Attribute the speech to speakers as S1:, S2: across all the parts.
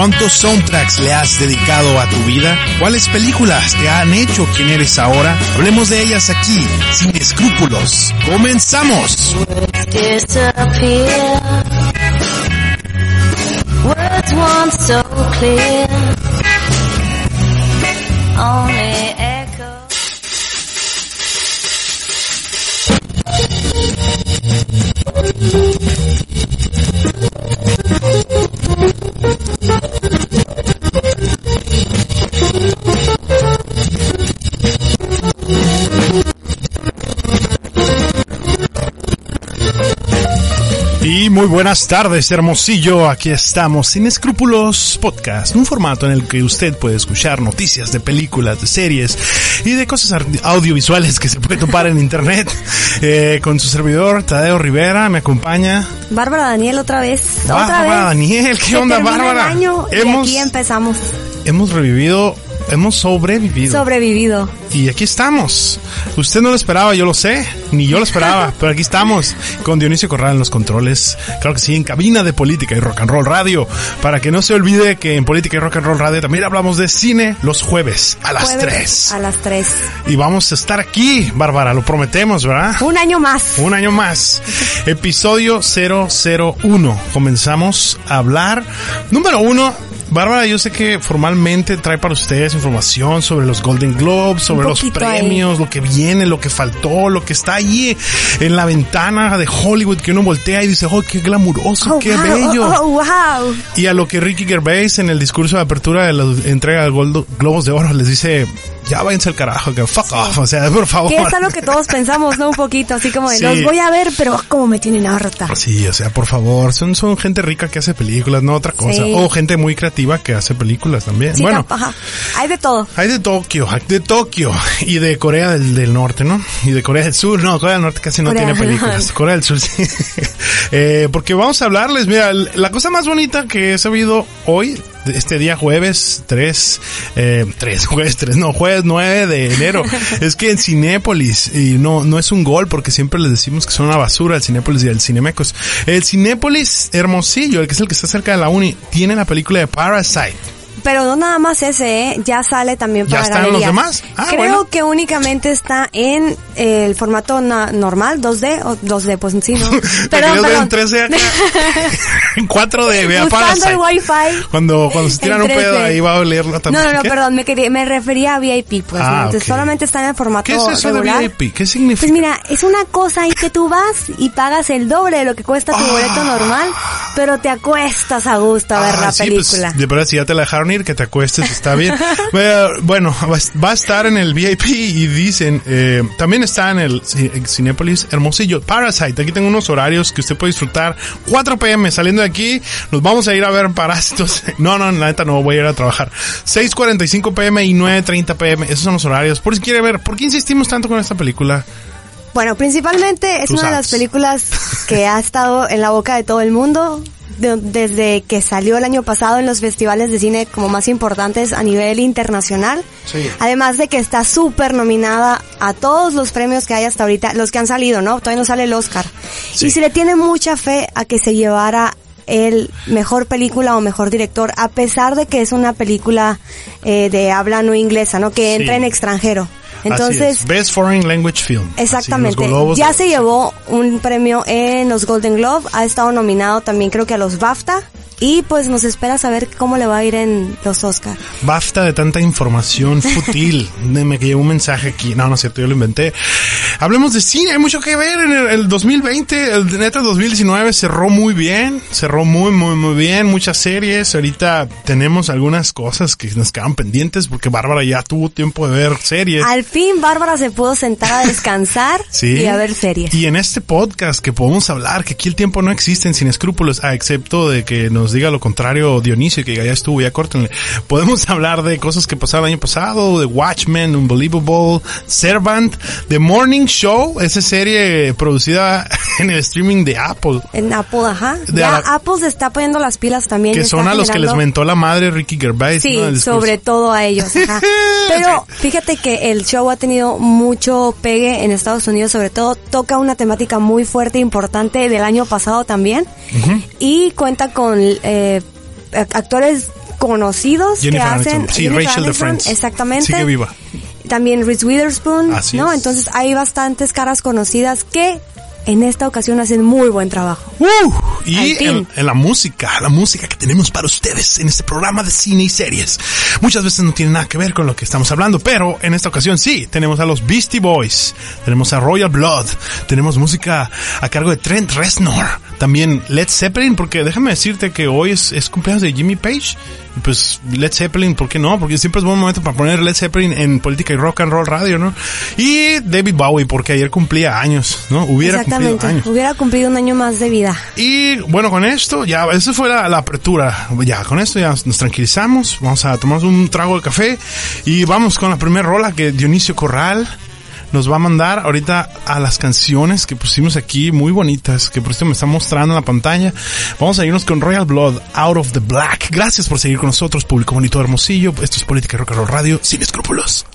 S1: ¿Cuántos soundtracks le has dedicado a tu vida? ¿Cuáles películas te han hecho quien eres ahora? Hablemos de ellas aquí, sin escrúpulos. ¡Comenzamos! Muy buenas tardes, Hermosillo. Aquí estamos, Sin Escrúpulos Podcast, un formato en el que usted puede escuchar noticias de películas, de series y de cosas audiovisuales que se puede topar en internet. Eh, con su servidor, Tadeo Rivera, me acompaña.
S2: Bárbara Daniel otra vez.
S1: Bárbara Daniel, ¿qué onda, Bárbara?
S2: hemos, y aquí empezamos.
S1: Hemos revivido hemos sobrevivido.
S2: Sobrevivido.
S1: Y aquí estamos. Usted no lo esperaba, yo lo sé, ni yo lo esperaba, pero aquí estamos con Dionisio Corral en los controles. Claro que sí, en cabina de política y rock and roll radio. Para que no se olvide que en política y rock and roll radio también hablamos de cine los jueves a las 3.
S2: A las 3.
S1: Y vamos a estar aquí, Bárbara, lo prometemos, ¿verdad?
S2: Un año más.
S1: Un año más. Episodio 001. Comenzamos a hablar. Número uno, Bárbara, yo sé que formalmente trae para ustedes información sobre los Golden Globes, sobre los premios, lo que viene, lo que faltó, lo que está ahí en la ventana de Hollywood que uno voltea y dice, oh, qué glamuroso,
S2: oh,
S1: qué bello.
S2: Oh, wow.
S1: Y a lo que Ricky Gervais en el discurso de apertura de la entrega de Globos de Oro les dice, ya váyanse al carajo, que fuck off, o sea, por favor.
S2: Que es lo que todos pensamos, ¿no? Un poquito, así como de, los voy a ver, pero como me tienen harta.
S1: Sí, o sea, por favor, son, son gente rica que hace películas, no otra cosa. O gente muy creativa que hace películas también. bueno,
S2: hay de todo.
S1: Hay de Tokio, de Tokio y de Corea del, Norte, ¿no? Y de Corea del Sur, no, Corea del Norte casi no tiene películas. Corea del Sur sí. eh, porque vamos a hablarles, mira, la cosa más bonita que he sabido hoy este día jueves 3, eh, 3, jueves 3, no, jueves 9 de enero. es que en Cinépolis, y no, no es un gol porque siempre les decimos que son una basura el Cinépolis y el Cinemecos. El Cinépolis Hermosillo, el que es el que está cerca de la Uni, tiene la película de Parasite.
S2: Pero no nada más ese, ¿eh? ya sale también para
S1: ¿Ya están los demás?
S2: Ah, Creo que únicamente está en el formato normal, 2D o 2D, pues sí, ¿no?
S1: Pero en 3D acá. en 4D, vea
S2: Usando el Wi-Fi.
S1: Cuando, cuando se tiran un pedo ahí va a olerlo también.
S2: No, no, no, perdón, me, quería, me refería a VIP, pues. Ah, entonces solamente está en el formato
S1: ¿Qué es eso
S2: de
S1: VIP? ¿Qué significa?
S2: Pues mira, es una cosa ahí que tú vas y pagas el doble de lo que cuesta tu boleto ah. normal, pero te acuestas a gusto a ver la
S1: sí,
S2: película.
S1: Pues, de verdad, si ya te la dejaron que te acuestes, está bien. bueno, va a estar en el VIP y dicen, eh, también está en el Cinépolis Hermosillo. Parasite, aquí tengo unos horarios que usted puede disfrutar. 4 pm saliendo de aquí, nos vamos a ir a ver Parásitos. No, no, la neta no voy a ir a trabajar. 6.45 pm y 9.30 pm, esos son los horarios. Por si quiere ver, ¿por qué insistimos tanto con esta película?
S2: Bueno, principalmente es una de las películas que ha estado en la boca de todo el mundo desde que salió el año pasado en los festivales de cine como más importantes a nivel internacional. Además de que está súper nominada a todos los premios que hay hasta ahorita, los que han salido, ¿no? Todavía no sale el Oscar. Y se le tiene mucha fe a que se llevara el mejor película o mejor director, a pesar de que es una película eh, de habla no inglesa, ¿no? Que entra en extranjero. Entonces,
S1: Best Foreign Language Film.
S2: Exactamente. Ya se llevó un premio en los Golden Globe, ha estado nominado también creo que a los BAFTA y pues nos espera saber cómo le va a ir en los Oscar.
S1: Basta de tanta información fútil. me que un mensaje aquí. No, no es cierto, yo lo inventé. Hablemos de cine, hay mucho que ver en el, 2020. El neta 2019 cerró muy bien. Cerró muy, muy, muy bien. Muchas series. Ahorita tenemos algunas cosas que nos quedan pendientes porque Bárbara ya tuvo tiempo de ver series.
S2: Al fin Bárbara se pudo sentar a descansar y a ver series.
S1: Y en este podcast que podemos hablar, que aquí el tiempo no existe sin escrúpulos, a excepto de que nos diga lo contrario Dionisio, que ya estuvo, ya córtenle. Podemos hablar de cosas que pasaron el año pasado, de Watchmen, Unbelievable, Servant, The Morning Show, esa serie producida en el streaming de Apple.
S2: En Apple, ajá. ya Apple se está poniendo las pilas también.
S1: Que son a los que les mentó la madre Ricky Gervais.
S2: Sí, sobre todo a ellos. Pero fíjate que el show ha tenido mucho pegue en Estados Unidos, sobre todo toca una temática muy fuerte e importante del año pasado también. Y cuenta con eh, actores conocidos que hacen.
S3: Sí, Rachel de Friends.
S2: Exactamente.
S3: Sigue viva.
S2: También Reese Witherspoon, ¿no? Entonces hay bastantes caras conocidas que en esta ocasión hacen muy buen trabajo.
S3: Uh, y en, la música, la música que tenemos para ustedes en este programa de cine y series. Muchas veces no tiene nada que ver con lo que estamos hablando, pero en esta ocasión sí, tenemos a los Beastie Boys, tenemos a Royal Blood, tenemos música a cargo de Trent Reznor, también Led Zeppelin, porque déjame decirte que hoy es, es cumpleaños de Jimmy Page pues Led Zeppelin, ¿por qué no? Porque siempre es buen momento para poner Led Zeppelin en política y rock and roll radio, ¿no? Y David Bowie, porque ayer cumplía años, ¿no? Hubiera cumplido años.
S2: hubiera cumplido un año más de vida.
S3: Y bueno, con esto, ya, esa fue la, apertura. Ya, con esto ya nos tranquilizamos, vamos a tomar un trago de café y vamos con la primera rola que Dionisio Corral nos va a mandar ahorita a las canciones que pusimos aquí, muy bonitas, que por esto me está mostrando en la pantalla. Vamos a irnos con Royal Blood, Out of the Black. Gracias por seguir con nosotros, público bonito hermosillo. Esto es Política Rock Radio, sin escrúpulos.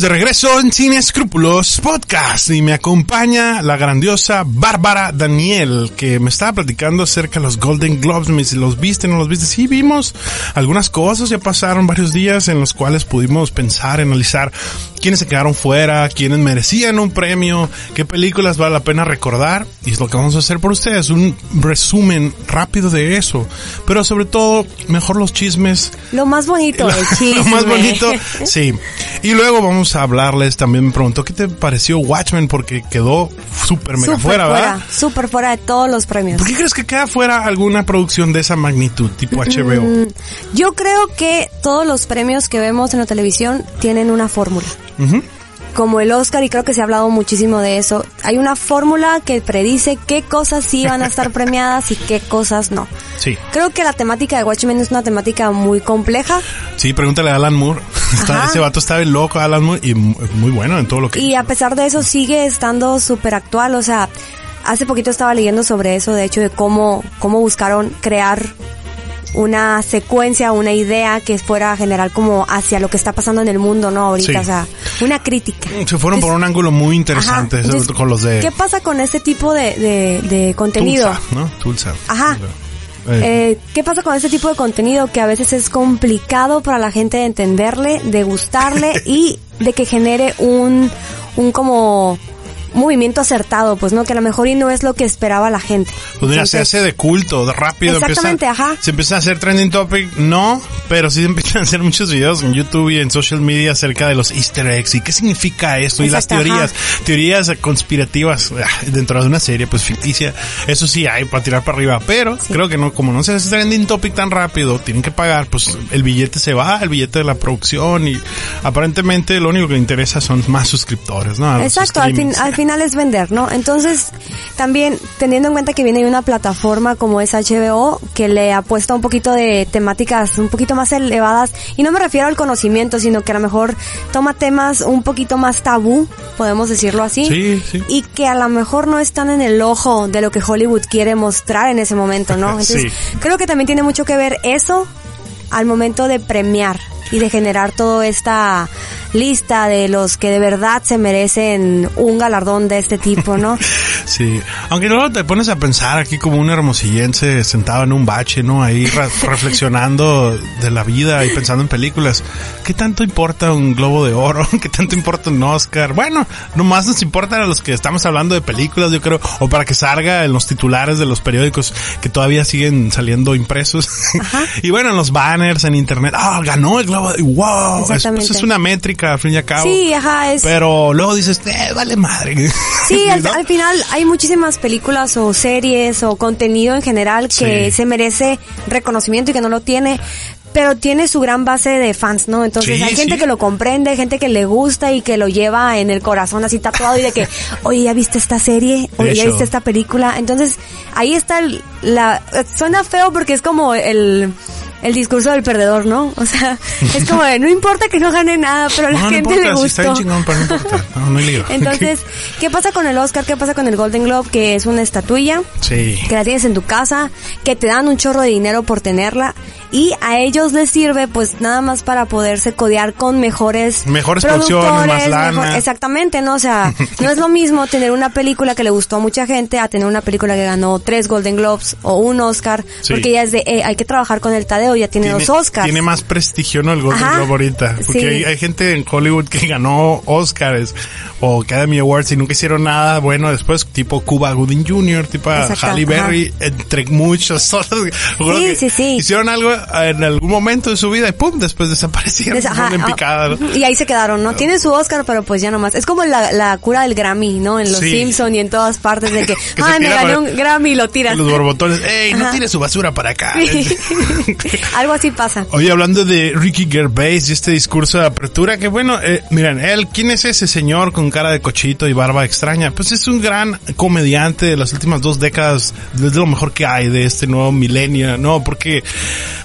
S1: De regreso en Sin Escrúpulos Podcast y me acompaña la grandiosa Bárbara Daniel que me estaba platicando acerca de los Golden Globes. Me dice, ¿los viste? ¿No los viste? Sí, vimos algunas cosas. Ya pasaron varios días en los cuales pudimos pensar, analizar quiénes se quedaron fuera, quiénes merecían un premio, qué películas vale la pena recordar. Y es lo que vamos a hacer por ustedes. Un resumen rápido de eso. Pero sobre todo, mejor los chismes.
S2: Lo más bonito, el chisme.
S1: Lo más bonito, sí. Y luego vamos a hablarles, también me preguntó, ¿qué te pareció Watchmen? Porque quedó súper mega fuera, ¿verdad?
S2: Súper fuera de todos los premios.
S1: ¿Por qué crees que queda fuera alguna producción de esa magnitud, tipo HBO? Mm,
S2: yo creo que todos los premios que vemos en la televisión tienen una fórmula como el Oscar, y creo que se ha hablado muchísimo de eso, hay una fórmula que predice qué cosas sí van a estar premiadas y qué cosas no.
S1: Sí.
S2: Creo que la temática de Watchmen es una temática muy compleja.
S1: Sí, pregúntale a Alan Moore. ese vato está loco, Alan Moore, y muy bueno en todo lo que...
S2: Y a pesar de eso sigue estando súper actual, o sea, hace poquito estaba leyendo sobre eso, de hecho, de cómo, cómo buscaron crear una secuencia, una idea que fuera general como hacia lo que está pasando en el mundo, ¿no? Ahorita, o sea, una crítica.
S1: Se fueron por un ángulo muy interesante con los de...
S2: ¿Qué pasa con este tipo de, de, contenido?
S1: Tulsa, ¿no? Tulsa.
S2: Ajá. Eh. eh, ¿Qué pasa con este tipo de contenido que a veces es complicado para la gente de entenderle, de gustarle y de que genere un, un como movimiento acertado, pues no, que a lo mejor y no es lo que esperaba la gente.
S1: Pues mira, se hace de culto, de rápido.
S2: Exactamente, ajá.
S1: Se empieza a hacer trending topic, no, pero sí se empiezan a hacer muchos videos en YouTube y en social media acerca de los easter eggs y qué significa esto y las teorías, teorías conspirativas ah, dentro de una serie pues ficticia, eso sí hay para tirar para arriba, pero creo que no, como no se hace trending topic tan rápido, tienen que pagar, pues el billete se va, el billete de la producción y aparentemente lo único que le interesa son más suscriptores, ¿no?
S2: Exacto, al, fin, al final es vender, ¿no? Entonces, también teniendo en cuenta que viene una plataforma como es HBO, que le apuesta un poquito de temáticas un poquito más elevadas, y no me refiero al conocimiento, sino que a lo mejor toma temas un poquito más tabú, podemos decirlo así,
S1: sí, sí.
S2: y que a lo mejor no están en el ojo de lo que Hollywood quiere mostrar en ese momento, ¿no? Entonces, creo que también tiene mucho que ver eso al momento de premiar y de generar toda esta lista de los que de verdad se merecen un galardón de este tipo, ¿no?
S1: sí, aunque luego te pones a pensar aquí como un hermosillense sentado en un bache, ¿no? Ahí reflexionando de la vida y pensando en películas. ¿Qué tanto importa un Globo de Oro? ¿Qué tanto importa un Oscar? Bueno, nomás nos importan a los que estamos hablando de películas, yo creo, o para que salga en los titulares de los periódicos que todavía siguen saliendo impresos. y bueno, en los banners, en internet, ah, ganó el Globo de wow, es, pues es una métrica al fin y al cabo.
S2: Sí, ajá, es...
S1: Pero luego dices, eh, vale madre.
S2: Sí, al, final hay muchísimas películas o series o contenido en general que se merece reconocimiento y que no lo tiene pero tiene su gran base de fans, ¿no? Entonces hay gente que lo comprende, gente que le gusta y que lo lleva en el corazón así tatuado y de que, oye, ¿ya viste esta serie? Oye, ¿ya viste esta película? Entonces ahí está la... Suena feo porque es como el el discurso del perdedor, ¿no? O sea, es como de, no importa que no gane nada, pero a la gente le gustó.
S1: está chingón, pero no importa. No, no hay
S2: Entonces, ¿qué pasa con el Oscar? ¿Qué pasa con el Golden Globe? Que es una estatuilla.
S1: Sí.
S2: Que la tienes en tu casa, que te dan un chorro de dinero por tenerla y a ellos les sirve pues nada más para poderse codear con mejores
S1: mejores producciones, más lana.
S2: exactamente, ¿no? O sea, no es lo mismo tener una película que le gustó a mucha gente a tener una película que ganó tres Golden Globes o un Oscar, porque ya es de, eh, hay que trabajar con el Tadeo, ya tiene, dos Oscars.
S1: Tiene más prestigio, ¿no? El Golden Globe ahorita. Porque hay, gente en Hollywood que ganó Oscars o Academy Awards y nunca hicieron nada bueno después, tipo Cuba Gooding Jr., tipo Halle Berry, entre muchos otros.
S2: Sí, sí, sí.
S1: Hicieron algo en algún momento de su vida y pum, después desaparecieron. Ah,
S2: y ahí se quedaron, ¿no? Tienen su Oscar, pero pues ya nomás. Es como la, la cura del Grammy, ¿no? En los Simpsons y en todas partes de que, ah, me gané un Grammy y lo tiras.
S1: Los borbotones, ey, no tire su basura para acá.
S2: Algo así pasa.
S1: Oye, hablando de Ricky Gervais y este discurso de apertura, que bueno, eh, miren, él, ¿quién es ese señor con cara de cochito y barba extraña? Pues es un gran comediante de las últimas dos décadas, es lo mejor que hay de este nuevo milenio, ¿no? Porque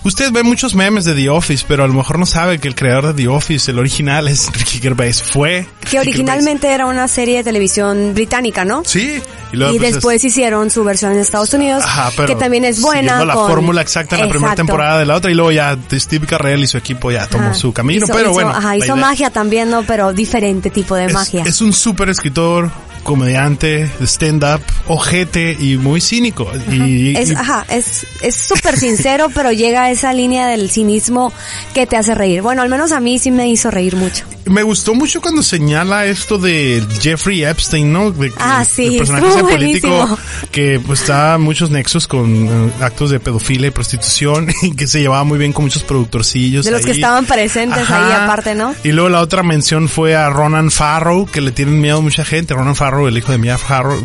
S1: Usted ve muchos memes de The Office, pero a lo mejor no sabe que el creador de The Office, el original, es Ricky Gervais. Fue.
S2: Que originalmente era una serie de televisión británica, ¿no?
S1: Sí.
S2: Y, pues, después hicieron su versión en Estados Unidos, que también es buena.
S1: la fórmula exacta en la primera temporada de la otra y luego ya Steve Carrell y su equipo ya tomó su camino, pero bueno.
S2: Ajá, hizo magia también, ¿no? Pero diferente tipo de magia.
S1: Es un súper escritor, comediante, stand-up, ojete y muy cínico. Y,
S2: es, ajá, es, es súper sincero, pero llega a esa línea del cinismo que te hace reír. Bueno, al menos a mí sí me hizo reír mucho.
S1: Me gustó mucho cuando señala esto de Jeffrey Epstein, ¿no? De,
S2: ah, sí,
S1: el personaje político que pues está muchos nexos con eh, actos de pedofilia y prostitución y que se llevaba muy bien con muchos productorcillos.
S2: De los que estaban presentes ahí aparte, ¿no?
S1: Y luego la otra mención fue a Ronan Farrow, que le tienen miedo a mucha gente. Ronan Farrow el hijo de Mia Farrow,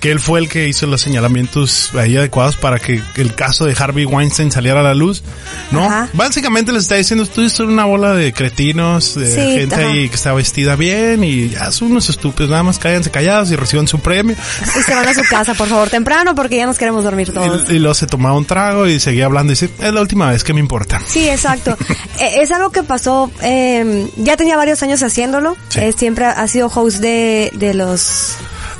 S1: que él fue el que hizo los señalamientos ahí adecuados para que el caso de Harvey Weinstein saliera a la luz, ¿no? Básicamente les está diciendo, tú eres una bola de cretinos, de gente ahí que está vestida bien y ya son unos estúpidos, nada más cállense callados y reciban su premio.
S2: Y se van a su casa, por favor, temprano porque ya nos queremos dormir todos.
S1: Y, luego se tomaba un trago y seguía hablando y dice, es la última vez que me importa.
S2: Sí, exacto. E, es algo que pasó, eh, ya tenía varios años haciéndolo, eh, siempre ha sido host de, de los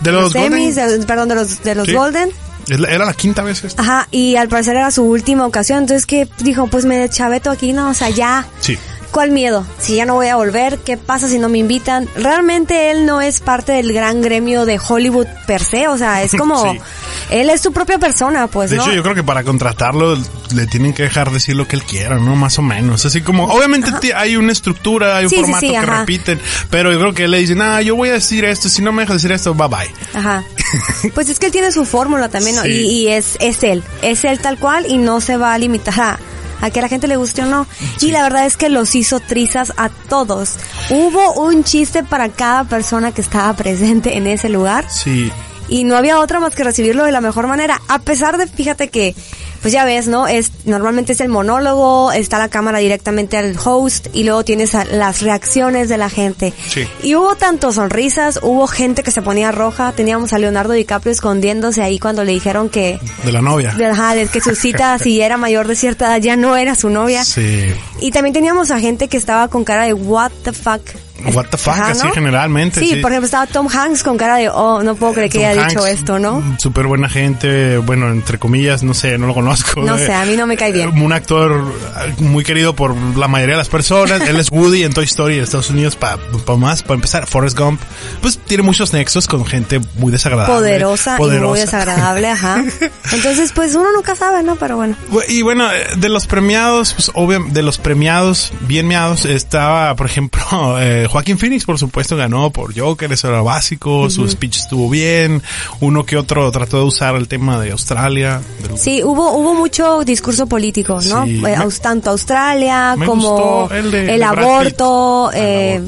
S1: de los,
S2: los perdón, de los, de los Golden.
S1: Era la quinta vez
S2: esta. Ajá, y al parecer era su última ocasión. Entonces, que dijo? Pues me chaveto aquí, ¿no? O sea, ya.
S1: Sí.
S2: ¿Cuál miedo? Si ya no voy a volver, ¿qué pasa si no me invitan? Realmente él no es parte del gran gremio de Hollywood per se, o sea, es como... Él es su propia persona, pues.
S1: De hecho, yo creo que para contratarlo le tienen que dejar decir lo que él quiera, ¿no? Más o menos. Así como, obviamente hay una estructura, hay un formato que repiten, pero yo creo que él le dice, ah, yo voy a decir esto, si no me dejas decir esto, bye bye.
S2: Ajá. pues es que él tiene su fórmula también, ¿no? Y, es, es él. Es él tal cual y no se va a limitar a a que a la gente le guste o no. Y la verdad es que los hizo trizas a todos. Hubo un chiste para cada persona que estaba presente en ese lugar.
S1: Sí.
S2: Y no había otra más que recibirlo de la mejor manera. A pesar de, fíjate que pues ya ves, ¿no? Es normalmente es el monólogo, está la cámara directamente al host y luego tienes las reacciones de la gente.
S1: Sí.
S2: Y hubo tanto sonrisas, hubo gente que se ponía roja, teníamos a Leonardo DiCaprio escondiéndose ahí cuando le dijeron que
S1: de la novia.
S2: De, ajá, de que su cita si era mayor de cierta edad ya no era su novia.
S1: Sí.
S2: Y también teníamos a gente que estaba con cara de what the fuck
S1: What the fuck, así generalmente.
S2: Sí, por ejemplo, estaba Tom Hanks con cara de, oh, no puedo creer que haya dicho esto, ¿no?
S1: Súper buena gente, bueno, entre comillas, no sé, no lo conozco.
S2: No sé, a mí no me cae bien.
S1: Un actor muy querido por la mayoría de las personas. Él es Woody en Toy Story de Estados Unidos, para pa más, para empezar, Forrest Gump, pues tiene muchos nexos con gente muy desagradable.
S2: Poderosa, y muy desagradable, ajá. Entonces, pues uno nunca sabe, ¿no? Pero bueno.
S1: Y bueno, de los premiados, pues obvio, de los premiados, bien meados, estaba, por ejemplo, eh, Joaquín Phoenix, por supuesto, ganó por Joker, eso era básico, su speech estuvo bien, uno que otro trató de usar el tema de Australia.
S2: Sí, hubo hubo mucho discurso político, ¿no? Eh, tanto Australia como el, aborto, eh,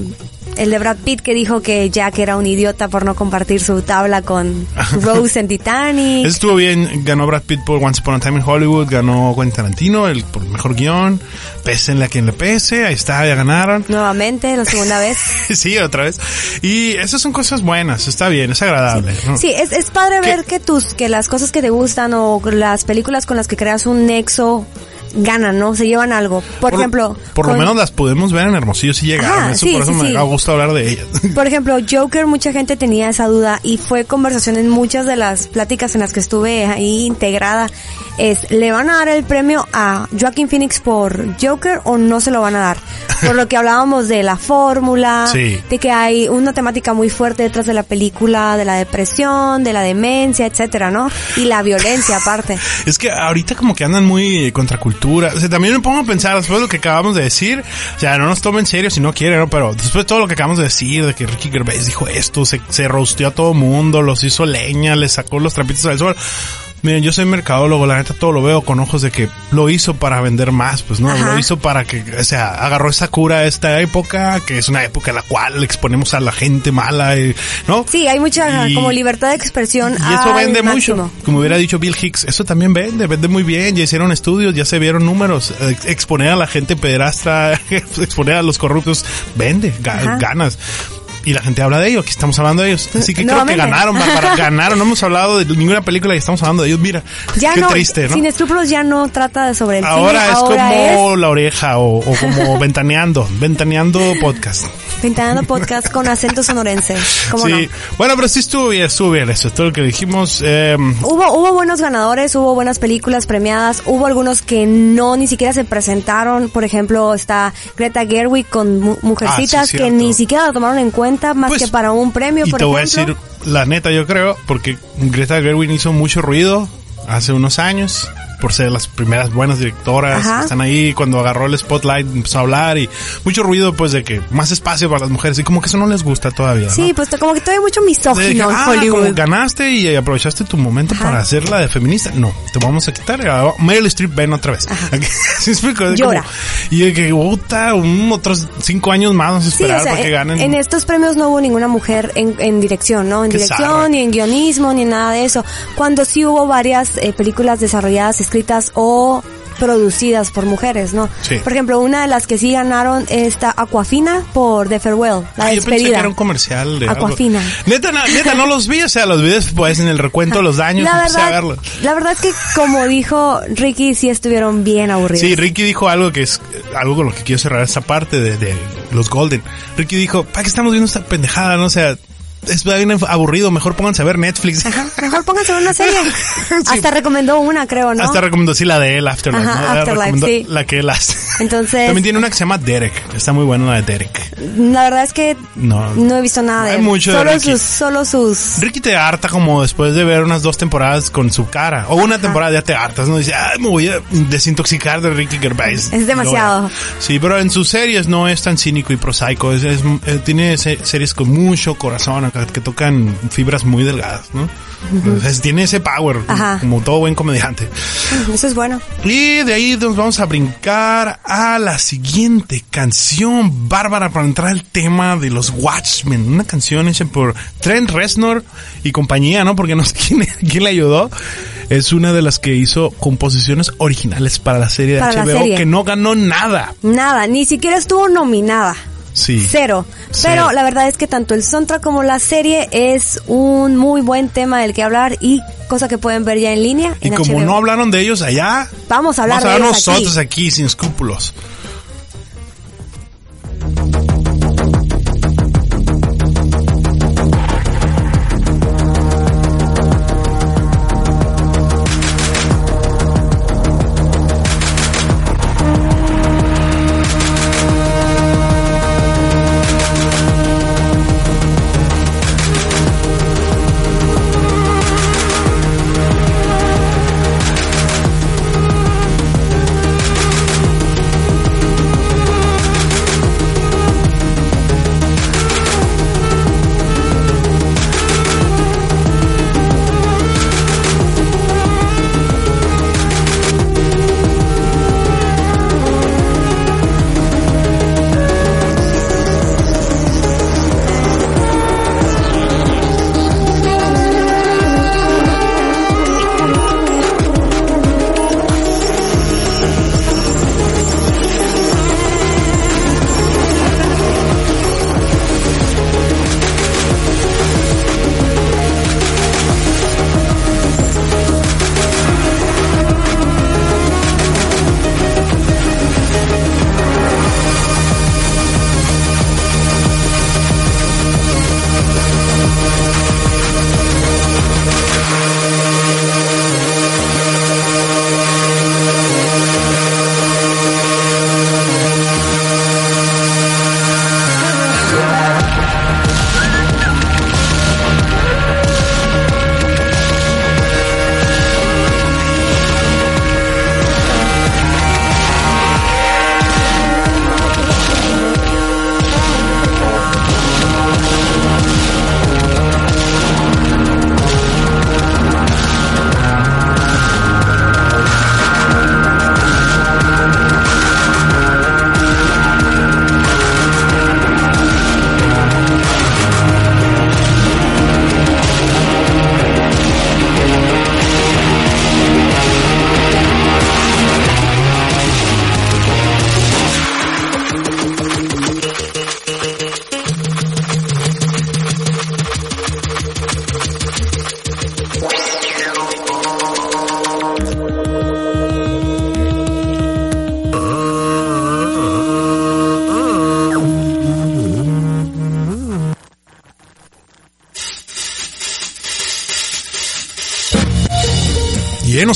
S2: el de Brad Pitt que dijo que Jack era un idiota por no compartir su tabla con Rose en Titanic.
S1: Estuvo bien, ganó Brad Pitt por Once Upon a Time in Hollywood, ganó Quentin Tarantino el, por el mejor guion, pésenle a quien le pese, ahí está, ya ganaron.
S2: Nuevamente, la segunda vez.
S1: sí, otra vez. Y esas son cosas buenas, está bien, es agradable.
S2: Sí, es, es padre ver que tus, que las cosas que te gustan o las películas con las que creas un nexo ganan, ¿no? Se llevan algo. Por, ejemplo...
S1: Por lo menos las podemos ver en Hermosillo si llegaron. eso, por eso me da gusto hablar de ellas.
S2: Por ejemplo, Joker, mucha gente tenía esa duda y fue conversación en muchas de las pláticas en las que estuve ahí integrada. Es, ¿le van a dar el premio a Joaquin Phoenix por Joker o no se lo van a dar? Por lo que hablábamos de la fórmula, de que hay una temática muy fuerte detrás de la película, de la depresión, de la demencia, etcétera, ¿no? Y la violencia aparte.
S1: es que ahorita como que andan muy contracultura o sea, también me pongo a pensar después de lo que acabamos de decir. O sea, no nos tomen en serio si no quieren, ¿no? Pero después de todo lo que acabamos de decir, de que Ricky Gervais dijo esto, se, se rosteó a todo mundo, los hizo leña, les sacó los trapitos al sol. Miren, yo soy mercadólogo, la neta todo lo veo con ojos de que lo hizo para vender más, pues no, lo hizo para que, o sea, agarró esa cura a esta época, que es una época en la cual exponemos a la gente mala, y, ¿no?
S2: Sí, hay mucha como libertad de expresión.
S1: Y eso vende mucho. Como hubiera dicho Bill Hicks, eso también vende, vende muy bien, ya hicieron estudios, ya se vieron números, exponer a la gente pederastra, exponer a los corruptos, vende, ganas. Y la gente habla de ellos, aquí estamos hablando de ellos. Así que creo que ganaron, Bárbara, ganaron. No hemos hablado de ninguna película y estamos hablando de ellos. Mira, ya qué no, triste, ¿no?
S2: Sin escrúpulos ya no trata sobre el
S1: ahora
S2: cine.
S1: Es ahora es como La Oreja o, o como Ventaneando, Ventaneando Podcast.
S2: Ventaneando Podcast con acento sonorense. ¿Cómo sí,
S1: bueno, pero sí estuvo bien, estuvo bien eso, es todo lo que dijimos. Eh,
S2: hubo, hubo buenos ganadores, hubo buenas películas premiadas, hubo algunos que no ni siquiera se presentaron, por ejemplo, está Greta Gerwig con Mujercitas ah, que ni siquiera lo tomaron en cuenta más pues, que para un premio,
S1: y
S2: por
S1: te
S2: voy
S1: a decir la neta, yo creo, porque Greta Gerwig hizo mucho ruido hace unos años por ser las primeras buenas directoras están ahí. Cuando agarró el spotlight empezó a hablar y mucho ruido pues de que más espacio para las mujeres. Y como que eso no les gusta todavía
S2: sí pues como que todavía mucho misógino en ah, Hollywood
S1: ganaste y aprovechaste tu momento para hacerla de feminista. No te vamos a quitar Meryl Streep ven otra vez. ¿Sí explico?
S2: llora.
S1: y de que puta otros cinco años más vamos a esperar para que ganen
S2: en estos premios no hubo ninguna mujer en, en dirección no en dirección ni en guionismo ni en nada de eso. Cuando sí hubo varias eh, películas desarrolladas escritas o producidas por mujeres, ¿no?
S1: Sí.
S2: Por ejemplo, una de las que sí ganaron está Aquafina por The Farewell, la
S1: ah,
S2: despedida.
S1: Yo pensé que era un comercial de
S2: Aquafina.
S1: Neta, neta, no los vi, o sea, los vi después en el recuento de los daños.
S2: La verdad, la verdad es que como dijo Ricky, sí estuvieron bien aburridos.
S1: Sí, Ricky dijo algo que es algo con lo que quiero cerrar esta parte de, de los Golden. Ricky dijo, ¿para qué estamos viendo esta pendejada? No o sea, es bien aburrido, mejor pónganse a ver Netflix.
S2: Ajá, mejor pónganse a ver una serie. Hasta recomendó una, creo, ¿no?
S1: Hasta recomendó, sí, la de él, Afterlife.
S2: Ajá, Afterlife, sí.
S1: La que él hace.
S2: Entonces...
S1: También tiene una que se llama Derek. Está muy buena la de Derek.
S2: La verdad es que no, no he visto nada de
S1: él. mucho
S2: solo
S1: de Ricky.
S2: sus, solo sus...
S1: Ricky te harta como después de ver unas dos temporadas con su cara. O una temporada ya te hartas, ¿no? Dice, ay, me voy a desintoxicar de Ricky Gervais.
S2: Es demasiado.
S1: Sí, pero en sus series no es tan cínico y prosaico. Es, es, eh, tiene series con mucho corazón que tocan fibras muy delgadas, ¿no? Entonces, tiene ese power, como todo buen comediante.
S2: Eso es bueno.
S1: Y de ahí nos vamos a brincar a la siguiente canción, Bárbara, para entrar al tema de los Watchmen. Una canción hecha por Trent Reznor y compañía, ¿no? Porque no sé quién, quién le ayudó. Es una de las que hizo composiciones originales para la serie de HBO que no ganó nada.
S2: Nada, ni siquiera estuvo nominada.
S1: Sí.
S2: Cero. Pero la verdad es que tanto el soundtrack como la serie es un muy buen tema del que hablar y cosa que pueden ver ya en línea.
S1: Y como no hablaron de ellos allá,
S2: vamos a hablar
S1: vamos a
S2: de
S1: nosotros aquí sin escrúpulos.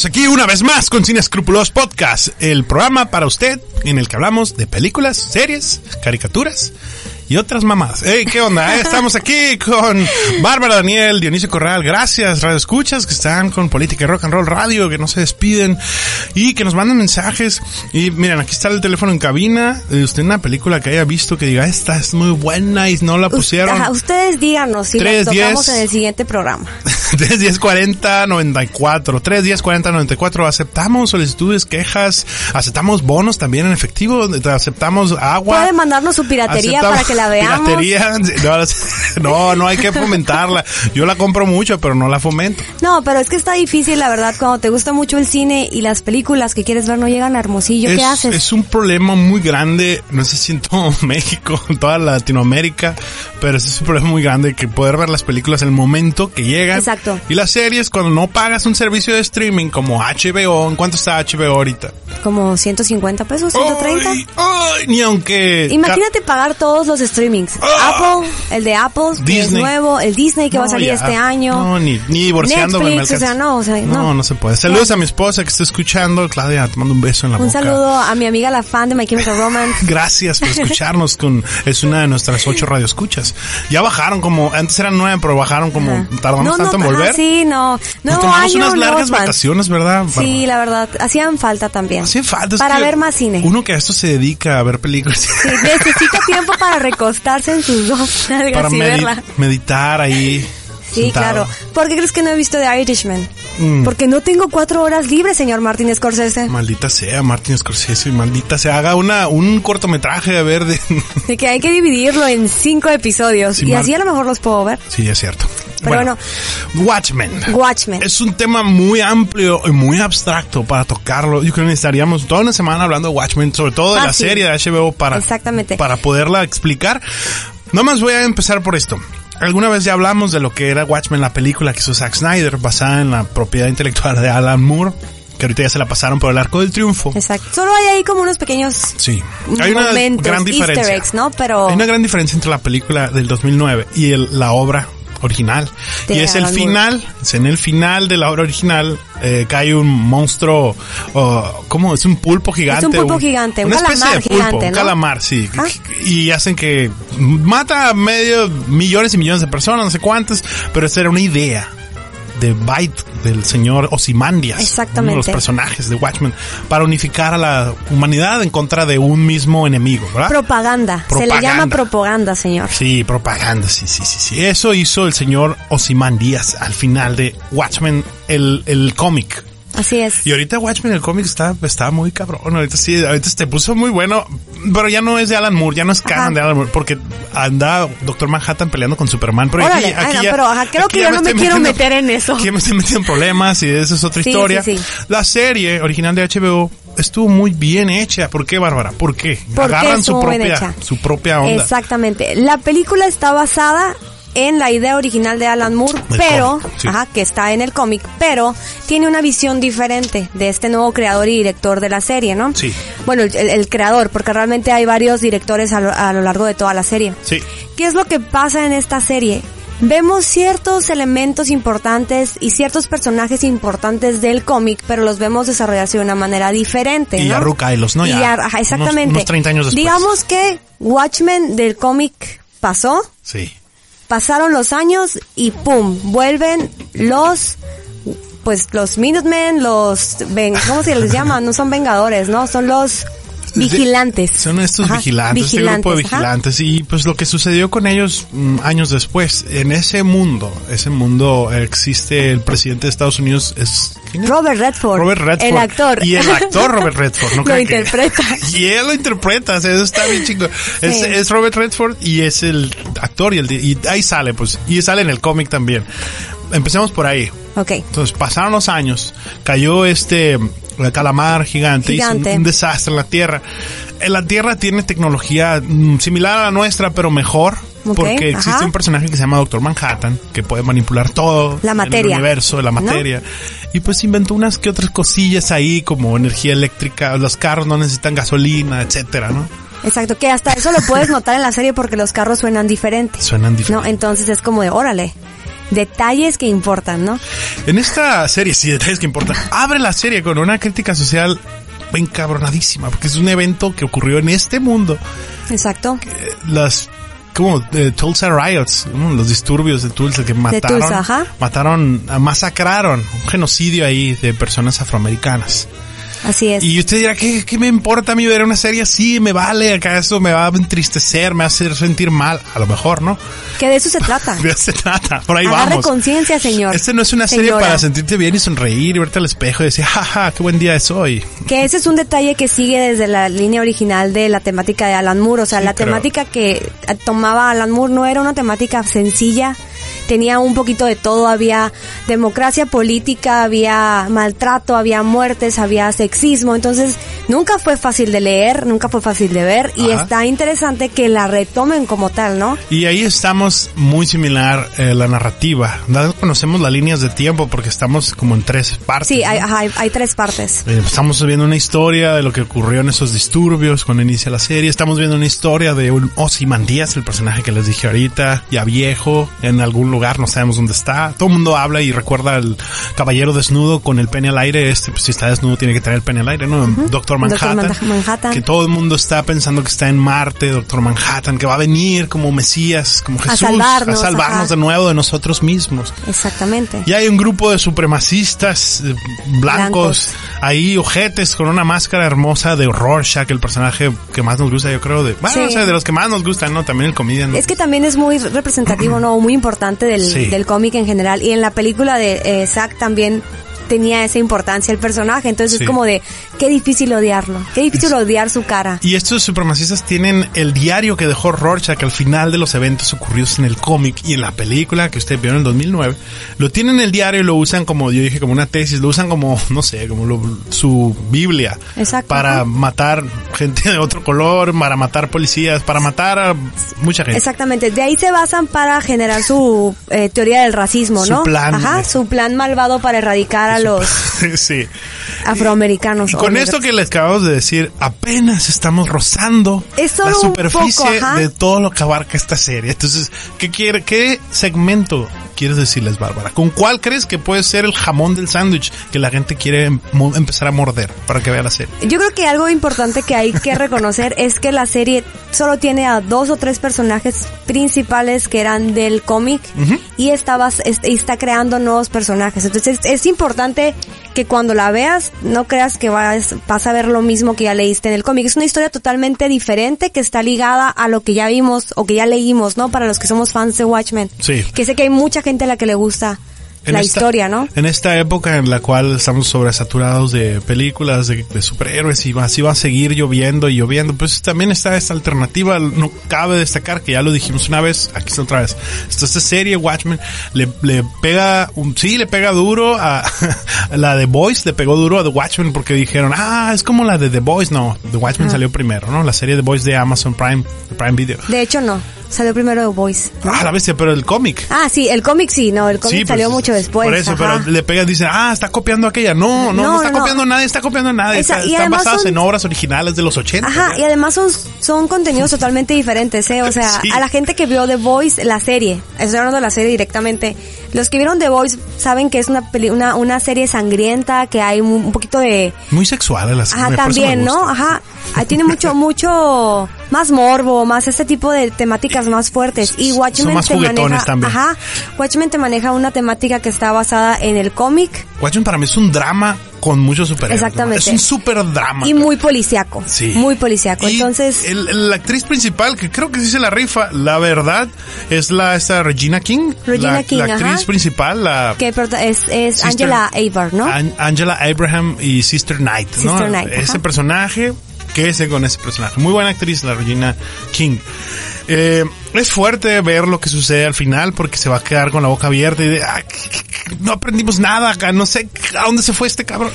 S1: Aquí una vez más con Cine Escrupulos Podcast, el programa para usted en el que hablamos de películas, series, caricaturas y otras mamás. Hey, ¿qué onda? Eh, estamos aquí con Bárbara Daniel, Dionisio Corral. Gracias, Radio Escuchas, que están con Política y Rock and Roll Radio, que no se despiden y que nos mandan mensajes. Y miren, aquí está el teléfono en cabina. Eh, usted una película que haya visto que diga, esta es muy buena y no la pusieron.
S2: ustedes díganos si la tocamos en el siguiente programa.
S1: 3, 10, 40, 94. 3, 10, 40, 94. Aceptamos solicitudes, quejas, aceptamos bonos también en efectivo, aceptamos agua.
S2: Puede mandarnos su piratería para que la veamos. Piratería,
S1: no, no hay que fomentarla. Yo la compro mucho, pero no la fomento.
S2: No, pero es que está difícil, la verdad, cuando te gusta mucho el cine y las películas que quieres ver no llegan a Hermosillo, ¿qué haces?
S1: Es un problema muy grande, no sé si en todo México, en toda Latinoamérica, pero es un problema muy grande que poder ver las películas en el momento que llegan.
S2: Exacto.
S1: Y las series, cuando no pagas un servicio de streaming como HBO, ¿en cuánto está HBO ahorita?
S2: Como 150 pesos, 130.
S1: Ay, ni aunque...
S2: Imagínate pagar todos los streamings. Ah. Apple, el de Apple, que es nuevo, el Disney que va a salir este año.
S1: No, ni, ni divorciándome.
S2: Netflix, o sea, no, o sea,
S1: no. No, no se puede. Saludos a mi esposa que está escuchando. Claudia, te mando un beso en la
S2: un
S1: boca.
S2: Un saludo a mi amiga la fan de My Chemical Romance.
S1: Gracias por escucharnos con, es una de nuestras ocho radioescuchas. Ya bajaron como, antes eran nueve, pero bajaron como, tardamos tanto en volver.
S2: sí, no.
S1: Nos tomamos unas largas vacaciones, ¿verdad?
S2: Sí, la verdad. Hacían falta también.
S1: Hacían falta.
S2: Para ver más cine.
S1: Uno que a esto se dedica a ver películas.
S2: Sí, necesita tiempo para recostarse en sus dos
S1: para
S2: y verla.
S1: meditar ahí.
S2: Sí, claro. ¿Por qué crees que no he visto The Irishman? Mm. Porque no tengo cuatro horas libres, señor Martin Scorsese.
S1: Maldita sea, Martin Scorsese, maldita sea. Haga una, un cortometraje, a ver, de...
S2: de que hay que dividirlo en cinco episodios. y así a lo mejor los puedo ver.
S1: Sí, es cierto.
S2: Pero bueno,
S1: Watchmen.
S2: Watchmen.
S1: Es un tema muy amplio y muy abstracto para tocarlo. Yo creo que necesitaríamos toda una semana hablando de Watchmen, sobre todo de la serie de HBO para,
S2: Exactamente.
S1: para poderla explicar. Nomás voy a empezar por esto. Alguna vez ya hablamos de lo que era Watchmen, la película que hizo Zack Snyder, basada en la propiedad intelectual de Alan Moore que ahorita ya se la pasaron por el arco del triunfo.
S2: Exacto. Solo hay ahí como unos pequeños
S1: sí. hay una gran diferencia.
S2: ¿no? Pero
S1: hay una gran diferencia entre la película del 2009 y el, la obra original. y es el final, es en el final de la obra original eh, cae un monstruo, uh, ¿cómo? Es un pulpo gigante. Es
S2: un pulpo gigante, un calamar gigante,
S1: Un calamar, sí. Ah. Y hacen que mata a medio millones y millones de personas, no sé cuántas, pero esa era una idea de Byte del señor Ozymandias.
S2: Exactamente.
S1: Uno de los personajes de Watchmen. Para unificar a la humanidad en contra de un mismo enemigo, ¿verdad?
S2: Propaganda. Se le llama propaganda, señor.
S1: Sí, propaganda, sí, sí, sí, sí. Eso hizo el señor Ozymandias al final de Watchmen, el, el cómic
S2: Así es.
S1: Y ahorita Watchmen, el cómic está, está muy cabrón. Ahorita sí, ahorita se puso muy bueno. Pero ya no es de Alan Moore, ya no es canon de Alan Moore. Porque anda Doctor Manhattan peleando con Superman. Pero
S2: aquí, ya, pero creo que yo no me, quiero meter en eso.
S1: Aquí me estoy metiendo en problemas y eso es otra historia. La serie original de HBO estuvo muy bien hecha. ¿Por qué, Bárbara? ¿Por qué? Agarran su propia, su propia onda.
S2: Exactamente. La película está basada en la idea original de Alan Moore, pero, ajá, que está en el cómic, pero tiene una visión diferente de este nuevo creador y director de la serie, ¿no?
S1: Sí.
S2: Bueno, el, creador, porque realmente hay varios directores a lo, largo de toda la serie.
S1: Sí.
S2: ¿Qué es lo que pasa en esta serie? Vemos ciertos elementos importantes y ciertos personajes importantes del cómic, pero los vemos desarrollarse de una manera diferente,
S1: y
S2: ¿no?
S1: Y los, ¿no? Ya,
S2: ajá, exactamente.
S1: Unos, 30 años después.
S2: Digamos que Watchmen del cómic pasó.
S1: Sí
S2: pasaron los años y pum, vuelven los pues los Minutemen, los ¿cómo se les llama? No son vengadores, ¿no? Son los vigilantes.
S1: Son estos vigilantes, este grupo de vigilantes. Y pues lo que sucedió con ellos mm, años después, en ese mundo, ese mundo existe el presidente de Estados Unidos, es
S2: Robert Redford.
S1: Robert Redford.
S2: El actor.
S1: Y el actor Robert Redford. ¿no?
S2: lo interpreta.
S1: y él lo interpreta, eso está bien chico. Es, Robert Redford y es el actor y, el, y ahí sale, pues, y sale en el cómic también. Empecemos por ahí.
S2: Ok.
S1: Entonces pasaron los años, cayó este calamar gigante, hizo un, desastre en la Tierra. En la Tierra tiene tecnología mm, similar a la nuestra, pero mejor. porque existe un personaje que se llama Doctor Manhattan, que puede manipular todo
S2: la materia.
S1: el universo, la materia. Y pues inventó unas que otras cosillas ahí, como energía eléctrica, los carros no necesitan gasolina, etcétera, ¿no?
S2: Exacto, que hasta eso lo puedes notar en la serie porque los carros suenan diferentes.
S1: Suenan diferentes.
S2: No, entonces es como de, órale, detalles que importan, ¿no?
S1: En esta serie, sí, detalles que importan. Abre la serie con una crítica social encabronadísima, porque es un evento que ocurrió en este mundo.
S2: Exacto.
S1: Las como Tulsa Riots, los disturbios de Tulsa que mataron,
S2: Tulsa,
S1: mataron, masacraron, un genocidio ahí de personas afroamericanas.
S2: Así es.
S1: Y usted dirá, ¿qué, qué me importa a mí ver una serie así? ¿Me vale? ¿Acaso me va a entristecer? ¿Me va a hacer sentir mal? A lo mejor, ¿no?
S2: Que de eso se trata.
S1: de eso se trata. Por ahí
S2: Agarre
S1: vamos.
S2: conciencia, señor.
S1: Este no es una serie
S2: Señora.
S1: para sentirte bien y sonreír y verte al espejo y decir, jaja, qué buen día es hoy.
S2: Que ese es un detalle que sigue desde la línea original de la temática de Alan Moore. O sea,
S1: Sí,
S2: la
S1: pero-
S2: temática que tomaba Alan Moore no era una temática sencilla. Tenía un poquito de todo. Había democracia política, había maltrato, había muertes, había sexismo. Entonces, nunca fue fácil de leer, nunca fue fácil de ver. Y
S1: Ajá.
S2: está interesante que la retomen como tal, ¿no?
S1: Y ahí estamos muy similar eh, la narrativa. No conocemos las líneas de tiempo porque estamos como en tres partes.
S2: Sí, hay,
S1: ¿no?
S2: ajá, hay, hay tres partes.
S1: Eh, Estamos viendo una historia de lo que ocurrió en esos disturbios cuando inicia la serie. Estamos viendo una historia de un Ozymandias, el personaje que les dije ahorita, ya viejo, en algún lugar, no sabemos dónde está. Todo el mundo habla y recuerda al caballero desnudo con el pene al aire. Este, pues, si está desnudo, tiene que tener el pene al aire, ¿no? Doctor Manhattan.
S2: Doctor Manhattan.
S1: Que todo el mundo está pensando que está en Marte, Doctor Manhattan, que va a venir como Mesías, como Jesús,
S2: salvarnos,
S1: a salvarnos
S2: ajá.
S1: de nuevo de nosotros mismos.
S2: Exactamente.
S1: Y hay un grupo de supremacistas eh, blancos,
S2: Blancos.
S1: ahí, ojetes, con una máscara hermosa de Rorschach, el personaje que más nos gusta, yo creo, de, bueno,
S2: Sí.
S1: o sea, de los que más nos gustan, ¿no? También el comedian.
S2: Es que también es muy representativo, ¿no? Muy importante del,
S1: Sí.
S2: del cómic en general. Y en la película de eh, Zack también tenía esa importancia el personaje. Entonces
S1: Sí.
S2: es como de, qué difícil odiarlo. Qué difícil odiar su cara.
S1: Y estos supremacistas tienen el diario que dejó Rorschach al final de los eventos ocurridos en el cómic y en la película que usted vio en el 2009. Lo tienen en el diario y lo usan como, yo dije, como una tesis, lo usan como, no sé, como lo- su Biblia.
S2: Exacto.
S1: Para matar gente de otro color, para matar policías, para matar a mucha gente.
S2: Exactamente. De ahí se basan para generar su eh, teoría del racismo,
S1: Su
S2: ¿no?
S1: plan.
S2: Ajá. Su plan malvado para erradicar los
S1: sí.
S2: afroamericanos.
S1: Y con esto que les acabamos de decir, apenas estamos rozando
S2: Es
S1: la superficie
S2: poco,
S1: de todo lo que abarca esta serie. Entonces, ¿qué quiere, qué segmento quieres decirles, Bárbara? ¿Con cuál crees que puede ser el jamón del sándwich que la gente quiere mo- empezar a morder para que vea la serie?
S2: Yo creo que algo importante que hay que reconocer es que la serie solo tiene a dos o tres personajes principales que eran del cómic
S1: Ujú.
S2: y está, bas- es- y está creando nuevos personajes. Entonces es, es importante que cuando la veas no creas que vas, vas a ver lo mismo que ya leíste en el cómic. Es una historia totalmente diferente que está ligada a lo que ya vimos o que ya leímos, ¿no? Para los que somos fans de Watchmen.
S1: Sí.
S2: Que sé que hay mucha gente a la que le gusta
S1: En
S2: la
S1: esta-
S2: historia, ¿no?
S1: En esta época en la cual estamos sobresaturados de películas de, de superhéroes y así va a seguir lloviendo y lloviendo, pues también está esta alternativa. No cabe destacar que ya lo dijimos una vez, aquí está otra vez. Esta, esta serie Watchmen le, le pega, un, sí, le pega duro a, a la de Boys, le pegó duro a The Watchmen porque dijeron, ah, es como la de The Boys. No, The Watchmen
S2: Ah.
S1: salió primero, ¿no? La serie The Boys de Amazon Prime, de Prime Video.
S2: De hecho, no. Salió primero The Voice. ¿no?
S1: Ah, la bestia, pero el cómic.
S2: Ah, sí, el cómic sí, no, el cómic
S1: Sí,
S2: salió
S1: pues,
S2: mucho después.
S1: Por eso,
S2: ajá.
S1: pero le pegan, dicen, ah, está copiando aquella. No, no, no,
S2: No,
S1: está
S2: no,
S1: copiando nada, está copiando nada.
S2: Esa-
S1: Está-
S2: y
S1: están
S2: son-
S1: en obras originales de los 80.
S2: Ajá, y además son, son contenidos totalmente diferentes, ¿eh? O sea,
S1: Sí.
S2: a la gente que vio The Voice, la serie, estoy hablando de la serie directamente, los que vieron The Voice saben que es una peli- una, una serie sangrienta, que hay un, un poquito de...
S1: Muy sexual
S2: Ajá,
S1: me- por eso me
S2: también, ¿no? Ajá, Ah, tiene mucho, mucho más morbo, más este tipo de temáticas más fuertes. Y
S1: Son
S2: Watchmen
S1: más
S2: te
S1: juguetones
S2: maneja,
S1: también.
S2: ajá, Watchmen te maneja una temática que está basada en el cómic
S1: Watchmen para mí es un drama con muchos superhéroes. ¿no?
S2: Exactamente.
S1: Es un super drama.
S2: y muy policiaco.
S1: Sí.
S2: Muy policiaco.
S1: Y
S2: Entonces,
S1: el- la actriz principal, que creo que sí se la rifa, la verdad, es la esta Regina King.
S2: Regina
S1: la,
S2: King,
S1: la actriz
S2: ajá.
S1: principal, la
S2: que es, es
S1: Sister-
S2: Angela Abar, ¿no?
S1: An- Angela Abraham y Sister Knight, ¿no?
S2: Sister Knight,
S1: Ese
S2: ajá.
S1: personaje, quédese con ese personaje. Muy buena actriz, la Regina King. Eh, es fuerte ver lo que sucede al final porque se va a quedar con la boca abierta y de, "Ah, no aprendimos nada acá, no sé a dónde se fue este cabrón,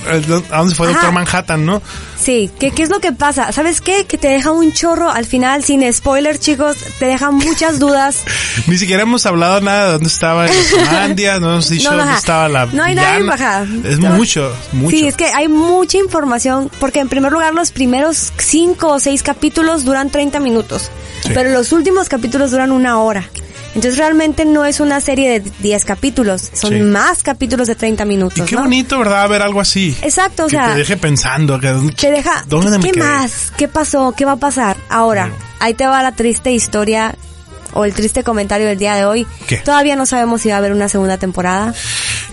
S1: a dónde se fue
S2: Ajá.
S1: Doctor Manhattan, ¿no?
S2: Sí, ¿qué, ¿qué es lo que pasa? ¿Sabes qué? Que te deja un chorro al final, sin spoiler, chicos, te deja muchas dudas.
S1: Ni siquiera hemos hablado nada de dónde estaba Islandia, no hemos dicho
S2: No, no,
S1: dónde estaba la
S2: No hay nada baja.
S1: Es
S2: No.
S1: mucho, mucho.
S2: Sí, es que hay mucha información, porque en primer lugar los primeros cinco o seis capítulos duran 30 minutos,
S1: Sí.
S2: pero los últimos capítulos duran una hora. Entonces realmente no es una serie de 10 capítulos, son más capítulos de 30 minutos.
S1: Y qué bonito, ¿verdad? Ver algo así.
S2: Exacto, o sea.
S1: Te deje pensando. Que,
S2: te deja. ¿Qué más? ¿Qué pasó? ¿Qué va a pasar? Ahora, ahí te va la triste historia o el triste comentario del día de hoy.
S1: ¿Qué?
S2: Todavía no sabemos si va a haber una segunda temporada.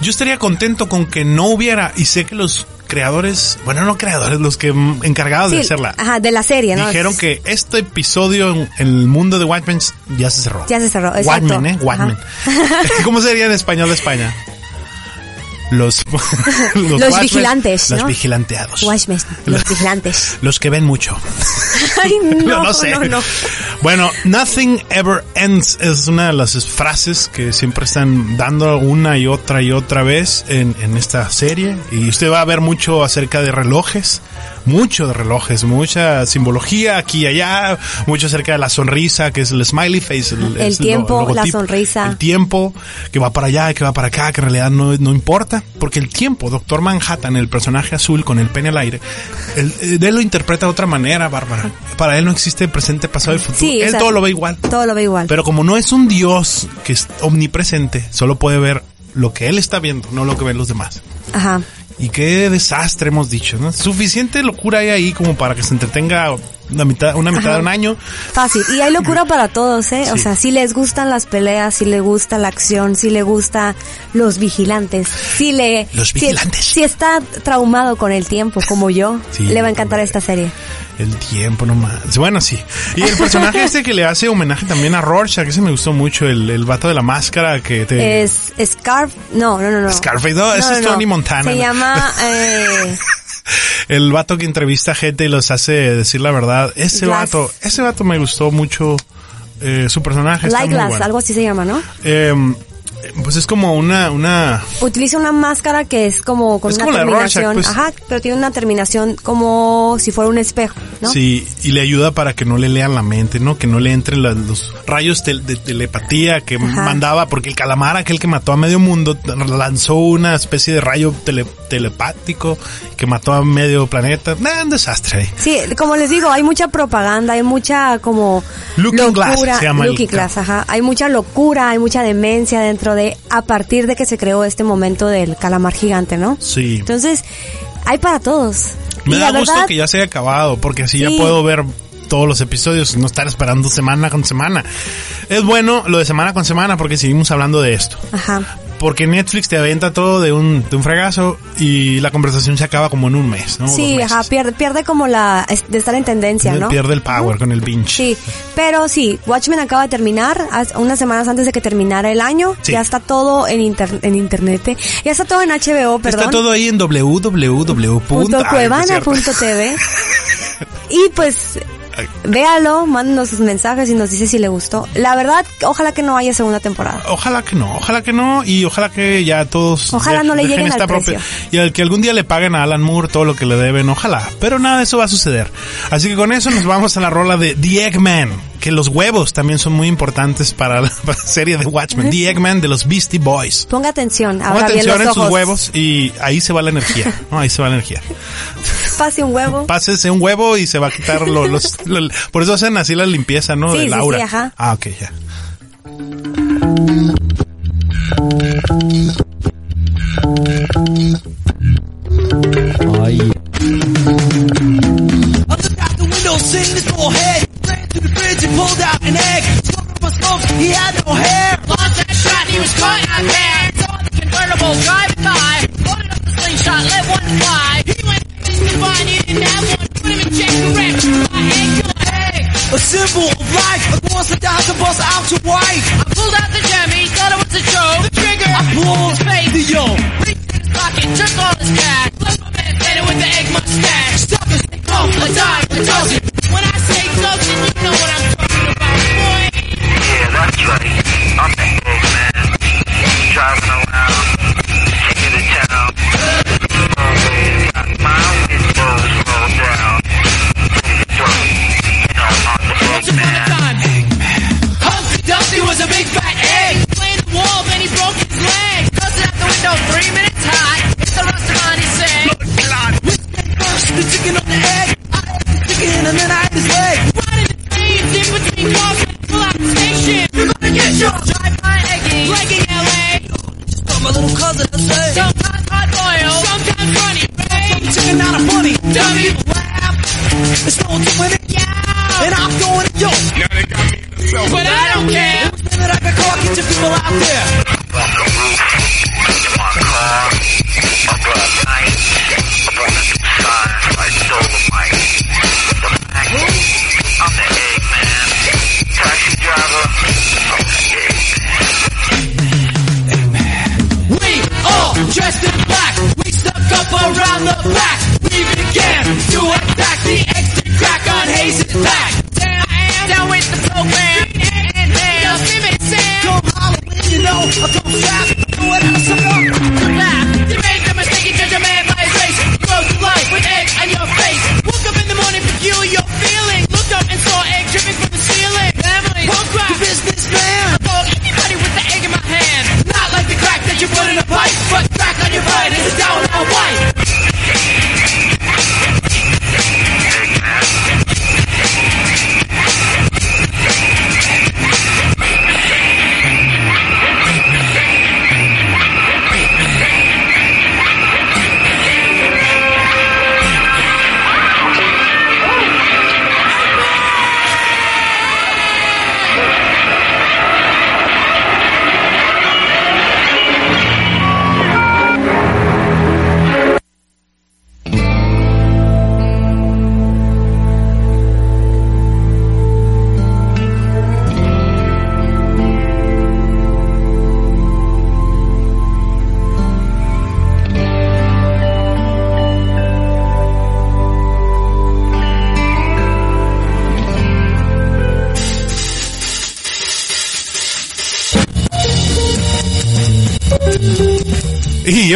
S1: Yo estaría contento con que no hubiera, y sé que los creadores, bueno, no creadores, los que encargados de hacerla.
S2: Ajá, de la serie, ¿no?
S1: Dijeron que este episodio en el mundo de Watchmen ya se cerró.
S2: Ya se cerró, exacto.
S1: Watchmen, ¿eh? Watchmen. ¿Cómo sería en español de España? Los,
S2: los, vigilantes.
S1: Los vigilanteados.
S2: Watchmen, los, vigilantes.
S1: Los que ven mucho.
S2: Ay, no, no, sé. no,
S1: Bueno, nothing ever ends es una de las frases que siempre están dando una y otra y otra vez en, en esta serie. Y usted va a ver mucho acerca de relojes mucho de relojes, mucha simbología aquí y allá, mucho acerca de la sonrisa, que es el smiley face.
S2: El, tiempo, la sonrisa.
S1: El tiempo, que va para allá, que va para acá, que en realidad no, no importa, porque el tiempo, Doctor Manhattan, el personaje azul con el pene al aire, él, él lo interpreta de otra manera, Bárbara. Para él no existe presente, pasado y futuro. él todo lo ve igual.
S2: Todo lo ve igual.
S1: Pero como no es un dios que es omnipresente, solo puede ver lo que él está viendo, no lo que ven los demás.
S2: Ajá.
S1: Y qué desastre hemos dicho, ¿no? Suficiente locura hay ahí como para que se entretenga una mitad, una mitad de un año.
S2: Fácil. Y hay locura para todos, ¿eh? O sea, si les gustan las peleas, si les gusta la acción, si le gusta los vigilantes, si le...
S1: Los vigilantes.
S2: Si, está traumado con el tiempo, como yo, le va a encantar esta serie.
S1: El tiempo nomás. Bueno, sí. Y el personaje este que le hace homenaje también a Rorschach, que se me gustó mucho, el, el vato de la máscara que te...
S2: Es Scarf... No, no, no, no.
S1: Scarface, no, ese es Tony Montana.
S2: Se llama... Eh...
S1: el vato que entrevista gente y los hace decir la verdad. Ese vato, ese vato me gustó mucho. Eh, su personaje.
S2: Light Glass, algo así se llama, ¿no?
S1: Eh, pues es como una, una...
S2: Utiliza una máscara que es como con una terminación. Pues. Ajá, pero tiene una terminación como si fuera un espejo, ¿no?
S1: Sí, y le ayuda para que no le lean la mente, ¿no? Que no le entren los rayos de, telepatía que mandaba, porque el calamar, aquel que mató a medio mundo, lanzó una especie de rayo telepático que mató a medio planeta. un desastre ahí.
S2: Sí, como les digo, hay mucha propaganda, hay mucha como
S1: Looking Glass se llama
S2: Looking Glass, ajá. Hay mucha locura, hay mucha demencia dentro de a partir de que se creó este momento del calamar gigante, ¿no?
S1: Sí.
S2: Entonces, hay para todos.
S1: Me da gusto que ya se haya acabado, porque así ya puedo ver todos los episodios, no estar esperando semana con semana. Es bueno lo de semana con semana porque seguimos hablando de esto.
S2: Ajá
S1: porque Netflix te aventa todo de un, de un fregazo y la conversación se acaba como en un mes, ¿no?
S2: Sí, ajá, pierde, pierde como la, de estar en tendencia, ¿no?
S1: Pierde el power con el binge.
S2: Sí, pero sí, Watchmen acaba de terminar, unas semanas antes de que terminara el año, ya está todo en, en internet, ya está todo en HBO, perdón.
S1: Está todo ahí en www.cuevana.tv.
S2: y pues véalo, mándanos sus mensajes y nos dice si le gustó. La verdad, ojalá que no haya segunda temporada.
S1: Ojalá que no, ojalá que no y ojalá que ya todos
S2: Ojalá no le lleguen esta al propia,
S1: y al que algún día le paguen a Alan Moore todo lo que le deben, ojalá, pero nada de eso va a suceder. Así que con eso nos vamos a la rola de The Eggman, que los huevos también son muy importantes para la, serie de Watchmen, The Eggman de los Beastie Boys.
S2: Ponga atención,
S1: Ponga atención en sus huevos y ahí se va la energía, ahí se va la energía.
S2: Pase un huevo.
S1: Pásese un huevo y se va a quitar los, por eso hacen así la limpieza, ¿no?
S2: Sí,
S1: de Laura.
S2: Sí, ajá.
S1: Ah, ok, ya. Ay. To the fridge and pulled out an egg. Smoked he had no hair. Lost that shot, he was caught out there. Saw the convertible driving by. Loaded up the slingshot, let one fly. He went to find he didn't have one. Put him in check, correct. Kill a symbol of life. A boss that dies to bust out your wife. I pulled out the jemmy, thought it was a joke. The trigger, I pulled his face. The yo. Reached in his pocket, took all his cash. Left my man standing with the egg mustache. Stop us, come, a dime, a dozen. When I say dozen, you know what I'm talking about, boy. Yeah, that's right. I'm the man. Driving around, taking to town. Oh, Always got my windows rolled down. Once upon a time, Humpty Dumpty was a big fat egg. Playing the wall, then he broke his leg. Busted out the window three minutes high. It's the
S4: the chicken on the egg. I ate the chicken and then I ate his leg. Running the trains, in between walls and pull out the station. We're gonna get you. Drive by egging. Like in LA. Just thought my little cousin to say. Sometimes hot oil. Sometimes funny. Right? Chicken not a funny. Dummy. Wow. It's no doing it. Yeah. And I'm going it, yo. Now they got me in the soap. But I don't care. Everything that I can call, get your people out there. Welcome to my club. My club
S1: night.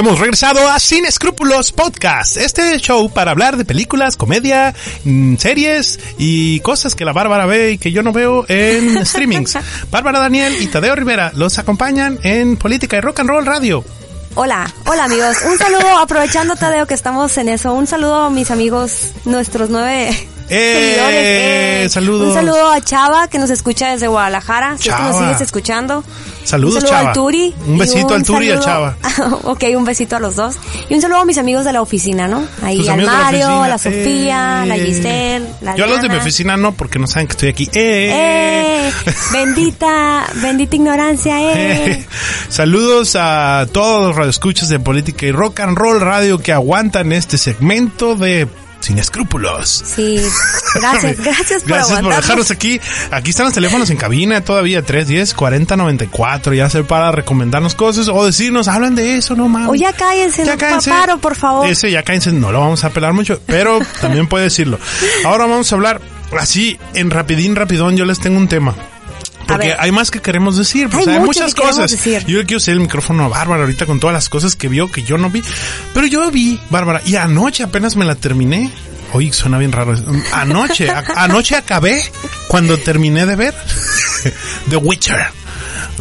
S1: Hemos regresado a Sin Escrúpulos Podcast, este show para hablar de películas, comedia, mm, series y cosas que la Bárbara ve y que yo no veo en streamings. Bárbara Daniel y Tadeo Rivera los acompañan en Política y Rock and Roll Radio.
S2: Hola, hola amigos. Un saludo, aprovechando Tadeo que estamos en eso, un saludo a mis amigos, nuestros nueve seguidores.
S1: ¡Eh! Saludos.
S2: Un saludo a Chava que nos escucha desde Guadalajara, si nos
S1: Chava.
S2: sigues escuchando.
S1: Saludos,
S2: un saludo
S1: Chava.
S2: al Turi.
S1: Un besito al Turi y al
S2: saludo- ok, un besito a los dos. Y un saludo a mis amigos de la oficina, ¿no? Ahí al
S1: la
S2: Mario, a la Sofía,
S1: Eh.
S2: la Giselle, la
S1: Yo a los de mi oficina no, porque no saben que estoy aquí. ¡Eh!
S2: ¡Eh! Bendita, bendita ignorancia, eh.
S1: Saludos a todos los radioescuchas de Política y Rock and Roll Radio que aguantan este segmento de Sin Escrúpulos.
S2: Sí, gracias, gracias por
S1: Gracias por dejarnos aquí. Aquí están los teléfonos en cabina todavía, 310 4094, ya sea para recomendarnos cosas o decirnos, hablan de eso, no mames.
S2: O ya cállense,
S1: Ya
S2: no,
S1: cállense.
S2: paro, por favor.
S1: Ese ya cállense, no lo vamos a apelar mucho, pero también puede decirlo. Ahora vamos a hablar así, en rapidín, rapidón, yo les tengo un tema. Porque
S2: ver.
S1: hay más que queremos decir, pues
S2: Hay
S1: muchas
S2: que
S1: cosas.
S2: decir.
S1: Yo quiero hacer el micrófono a Bárbara ahorita con todas las cosas que vio que yo no vi. Pero yo vi, Bárbara, y anoche apenas me la terminé. Oye, suena bien raro. Anoche, a- anoche acabé cuando terminé de ver The Witcher.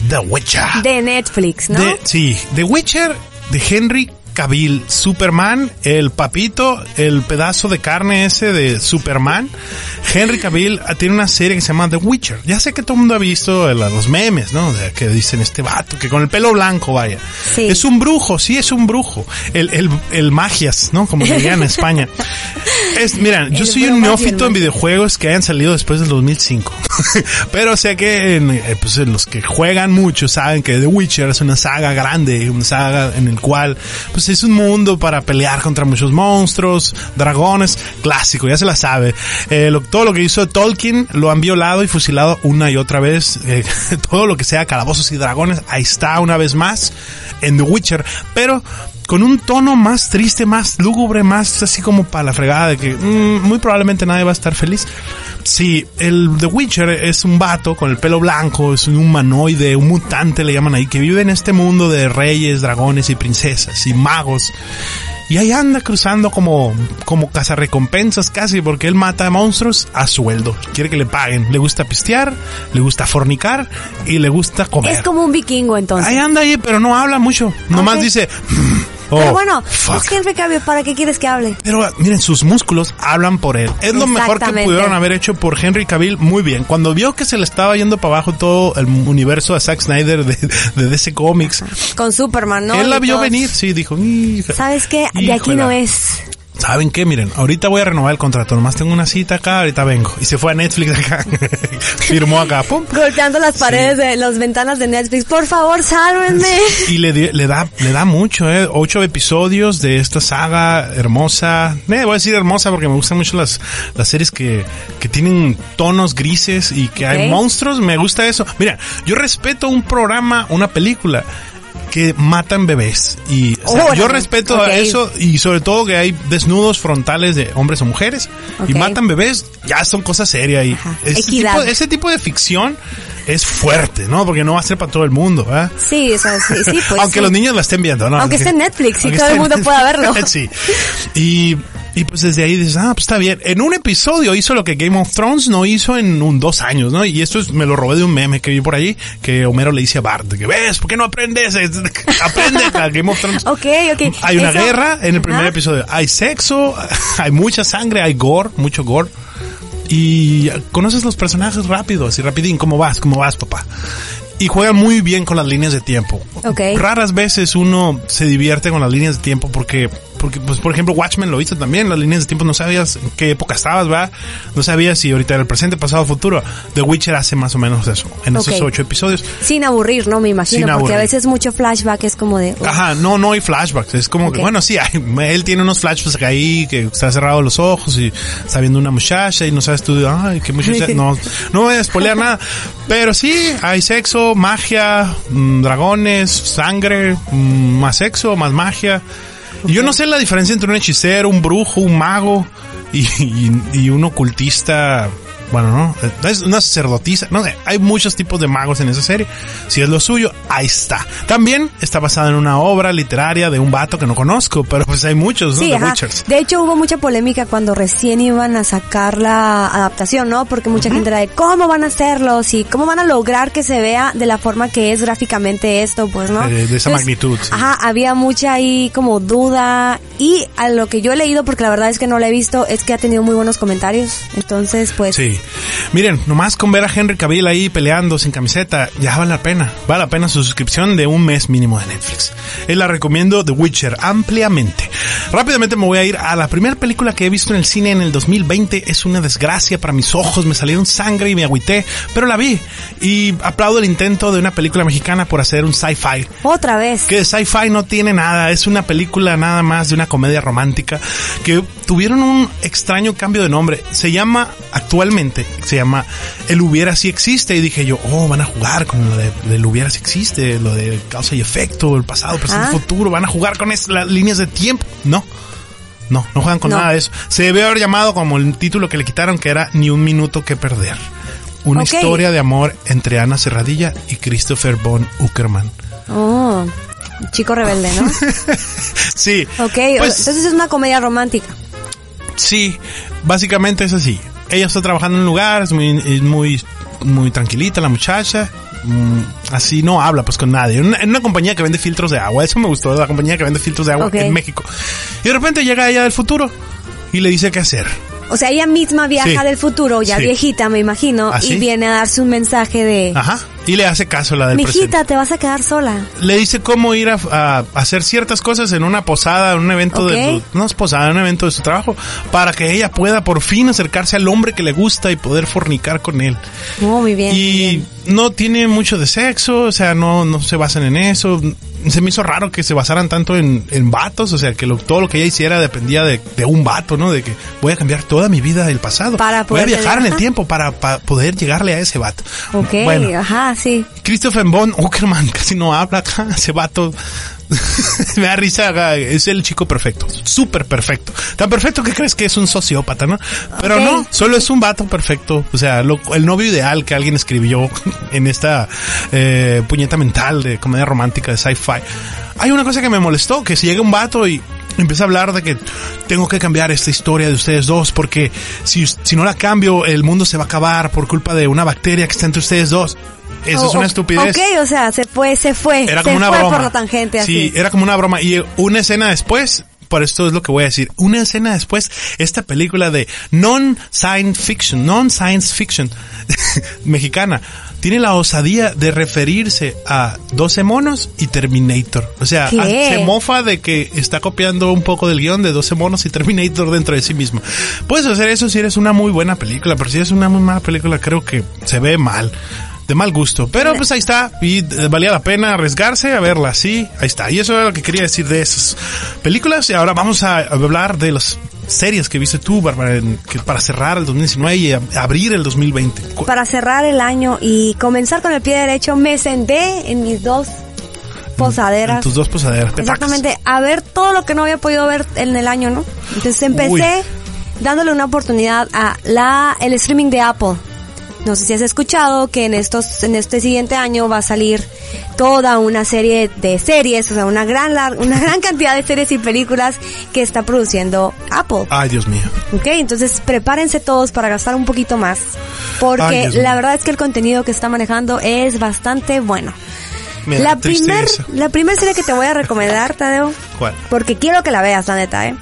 S1: The Witcher.
S2: De Netflix, ¿no?
S1: De- sí, The Witcher de Henry Cavill, Superman, el papito, el pedazo de carne ese de Superman. Henry Cavill ah, tiene una serie que se llama The Witcher. Ya sé que todo el mundo ha visto los memes, ¿no? De que dicen este vato, que con el pelo blanco, vaya.
S2: Sí.
S1: Es un brujo, sí, es un brujo. El, el, el magias, ¿no? Como dirían en España. Es, mira, yo
S2: El
S1: soy un neófito en videojuegos que hayan salido después del 2005. Pero sé que en, eh, pues, en los que juegan mucho saben que The Witcher es una saga grande, una saga en el cual pues es un mundo para pelear contra muchos monstruos, dragones, clásico, ya se la sabe. Eh, todo lo que hizo Tolkien lo han violado y fusilado una y otra vez. Eh, todo lo que sea calabozos y dragones, ahí está una vez más en The Witcher. Pero con un tono más triste, más lúgubre, más así como para la fregada de que mm, muy probablemente nadie va a estar feliz. Sí, el The Witcher es un vato con el pelo blanco, es un humanoide, un mutante le llaman ahí, que vive en este mundo de reyes, dragones y princesas y magos. Y ahí anda cruzando como, como cazarrecompensas casi, porque él mata a monstruos a sueldo. Quiere que le paguen. Le gusta pistear, le gusta fornicar y le gusta comer.
S2: Es como un vikingo entonces.
S1: Ahí anda ahí, pero no habla mucho. Nomás
S2: Ok. Pero bueno,
S1: fuck.
S2: es Henry Cavill, ¿para qué quieres que hable?
S1: Pero ah, miren, sus músculos hablan por él. Es lo mejor que pudieron haber hecho por Henry Cavill muy bien. Cuando vio que se le estaba yendo para abajo todo el universo a Zack Snyder de, de DC Comics,
S2: Con Superman, ¿no?
S1: él la vio venir, sí, dijo, "Hija".
S2: ¿Sabes qué? De aquí no es.
S1: ¿Saben qué? Miren, ahorita voy a renovar el contrato. Nomás tengo una cita acá, ahorita vengo. Y se fue a Netflix acá. Firmó acá, pum.
S2: Golpeando las paredes de las ventanas de Netflix. Por favor, sálvenme.
S1: Y le, le da le da mucho, ¿eh? Ocho episodios de esta saga hermosa. Eh, voy a decir hermosa porque me gustan mucho las, las series que, que tienen tonos grises y que hay monstruos. Me gusta eso. Mira, yo respeto un programa, una película que matan bebés. Y o sea,
S2: Órale.
S1: yo respeto a eso y sobre todo que hay desnudos frontales de hombres o mujeres y matan bebés, ya son cosas serias. Y ese tipo, ese tipo de ficción es fuerte, ¿no? Porque no va a ser para todo el mundo, ¿verdad?
S2: Sí, o sea, sí, sí, pues.
S1: Aunque
S2: sí.
S1: los niños la estén viendo, ¿no?
S2: Aunque esté en Netflix y todo el mundo pueda verlo.
S1: sí. Y, y pues desde ahí dices, ah, pues está bien. En un episodio hizo lo que Game of Thrones no hizo en un dos años, ¿no? Y esto es, me lo robé de un meme que vi por ahí, que Homero le dice a Bart, que ves, ¿por qué no aprendes? Aprende a Game of Thrones.
S2: Ok, ok.
S1: Hay una
S2: Eso-
S1: guerra en el primer
S2: Ajá.
S1: episodio. Hay sexo, hay mucha sangre, hay gore, mucho gore. Y conoces los personajes rápido, así rapidín. ¿Cómo vas? ¿Cómo vas, papá? Y juegan muy bien con las líneas de tiempo.
S2: Ok.
S1: Raras veces uno se divierte con las líneas de tiempo porque, porque pues, por ejemplo, Watchmen lo hizo también. Las líneas de tiempo no sabías en qué época estabas, ¿verdad? No sabías si ahorita era el presente, pasado, futuro. The Witcher hace más o menos eso, en esos ocho episodios.
S2: Sin aburrir, ¿no? Me imagino.
S1: Sin
S2: porque a veces mucho flashback es como de.
S1: Ajá, no, no hay flashbacks. Es como que, bueno, sí, hay, él tiene unos flashbacks ahí que está cerrado los ojos y está viendo una muchacha y no sabes tú, ay, qué muchacha. No, no voy a spoilear nada. Pero sí, hay sexo, magia, mm, dragones, sangre, mm, más sexo, más magia. Yo no sé la diferencia entre un hechicero, un brujo, un mago y, y un ocultista. Bueno, no, es una sacerdotisa. No sé, hay muchos tipos de magos en esa serie. Si es lo suyo, ahí está. También está basada en una obra literaria de un vato que no conozco, pero pues hay muchos, ¿no?
S2: Sí.
S1: Witchers.
S2: De hecho, hubo mucha polémica cuando recién iban a sacar la adaptación, ¿no? Porque mucha gente era de cómo van a hacerlo, y cómo van a lograr que se vea de la forma que es gráficamente esto, pues, ¿no?
S1: Eh, de esa magnitud, sí.
S2: Ajá, había mucha ahí como duda y a lo que yo he leído, porque la verdad es que no la he visto, es que ha tenido muy buenos comentarios. Entonces, pues,
S1: Sí. Miren, nomás con ver a Henry Cavill ahí peleando sin camiseta, ya vale la pena. Vale la pena su suscripción de un mes mínimo de Netflix. Y la recomiendo The Witcher ampliamente. Rápidamente me voy a ir a la primera película que he visto en el cine en el 2020. Es una desgracia para mis ojos, me salieron sangre y me agüité, pero la vi. Y aplaudo el intento de una película mexicana por hacer un sci-fi
S2: otra vez.
S1: que sci-fi no tiene nada, es una película nada más de una comedia romántica que tuvieron un extraño cambio de nombre. Se llama actualmente, se llama El hubiera si existe y dije yo, oh, van a jugar con lo de, del hubiera si existe, lo de causa y efecto, el pasado, presente,
S2: Ah.
S1: futuro, van a jugar con es- las líneas de tiempo. No. No, no juegan con
S2: No.
S1: nada de eso. Se debe haber llamado como el título que le quitaron que era Ni un minuto que perder. Una historia de amor entre Ana Serradilla y Christopher von Uckerman.
S2: Oh, chico rebelde, ¿no?
S1: Sí.
S2: Ok,
S1: Pues,
S2: entonces es una comedia romántica.
S1: Sí, básicamente es así. Ella está trabajando en un lugar, es muy, es muy, muy tranquilita la muchacha. mm, así no habla pues con nadie. En una, en una compañía que vende filtros de agua. Eso me gustó, la compañía que vende filtros de agua en México. Y de repente llega ella del futuro y le dice qué hacer.
S2: O sea, ella misma viaja
S1: Sí.
S2: del futuro, ya
S1: Sí.
S2: viejita, me imagino,
S1: ¿Ah, sí?
S2: y viene a darse un mensaje de,
S1: Ajá. Y le hace caso la del
S2: mijita,
S1: presente.
S2: te vas a quedar sola.
S1: Le dice cómo ir a, a hacer ciertas cosas en una posada, en un evento de su, no es posada, en un evento de su trabajo, para que ella pueda por fin acercarse al hombre que le gusta y poder fornicar con él.
S2: Oh, muy bien. muy
S1: Y
S2: bien.
S1: no tiene mucho de sexo, o sea, no, no se basan en eso. Se me hizo raro que se basaran tanto en, en vatos, o sea, que lo- todo lo que ella hiciera dependía de, de un vato, ¿no? De que voy a cambiar toda mi vida del pasado.
S2: Para
S1: voy a
S2: poder
S1: viajar en el tiempo para, para poder llegarle a ese vato.
S2: Ok,
S1: Bueno,
S2: ajá, sí.
S1: Christopher Von Uckerman casi no habla acá, ese vato. me da risa, es el chico perfecto, súper perfecto. Tan perfecto que crees que es un sociópata, ¿no? Pero no, solo es un vato perfecto. O sea, lo- el novio ideal que alguien escribió en esta eh, puñeta mental de comedia romántica de sci-fi. Hay una cosa que me molestó, que si llega un vato y empieza a hablar de que tengo que cambiar esta historia de ustedes dos porque si, si no la cambio el mundo se va a acabar por culpa de una bacteria que está entre ustedes dos. Eso es una estupidez.
S2: Ok, o sea, se fue, se fue.
S1: Era como
S2: se
S1: una
S2: fue
S1: broma.
S2: por la tangente así.
S1: Sí, era como una broma. Y una escena después, por esto es lo que voy a decir. Una escena después, esta película de non-science fiction, non-science fiction mexicana, tiene la osadía de referirse a 12 monos y Terminator. O sea,
S2: ¿Qué?
S1: a- se mofa de que está copiando un poco del guion de 12 monos y Terminator dentro de sí mismo. Puedes hacer eso si eres una muy buena película, pero si eres una muy mala película, creo que se ve mal. De mal gusto. Pero pues ahí está. Y eh, valía la pena arriesgarse a verla. Sí, ahí está. Y eso era lo que quería decir de esas películas. Y ahora vamos a hablar de las series que viste tú, Bárbara, para cerrar el 2019 y abrir el 2020. Cu-
S2: Para cerrar el año y comenzar con el pie derecho, me senté en mis dos
S1: En
S2: posaderas.
S1: tus dos posaderas.
S2: Exactamente, a ver todo lo que no había podido ver en el año, ¿no? Entonces empecé
S1: Uy.
S2: dándole una oportunidad a la el streaming de Apple. No sé si has escuchado que en estos en este siguiente año va a salir toda una serie de series, o sea, una gran una gran cantidad de series y películas que está produciendo Apple.
S1: Ay, Dios mío.
S2: Ok, entonces prepárense todos para gastar un poquito más. Porque
S1: Ay,
S2: la verdad es que el contenido que está manejando es bastante bueno. La primer, la primer serie que te voy a recomendar, Tadeo,
S1: ¿Cuál?
S2: porque quiero que la veas, la neta, ¿eh?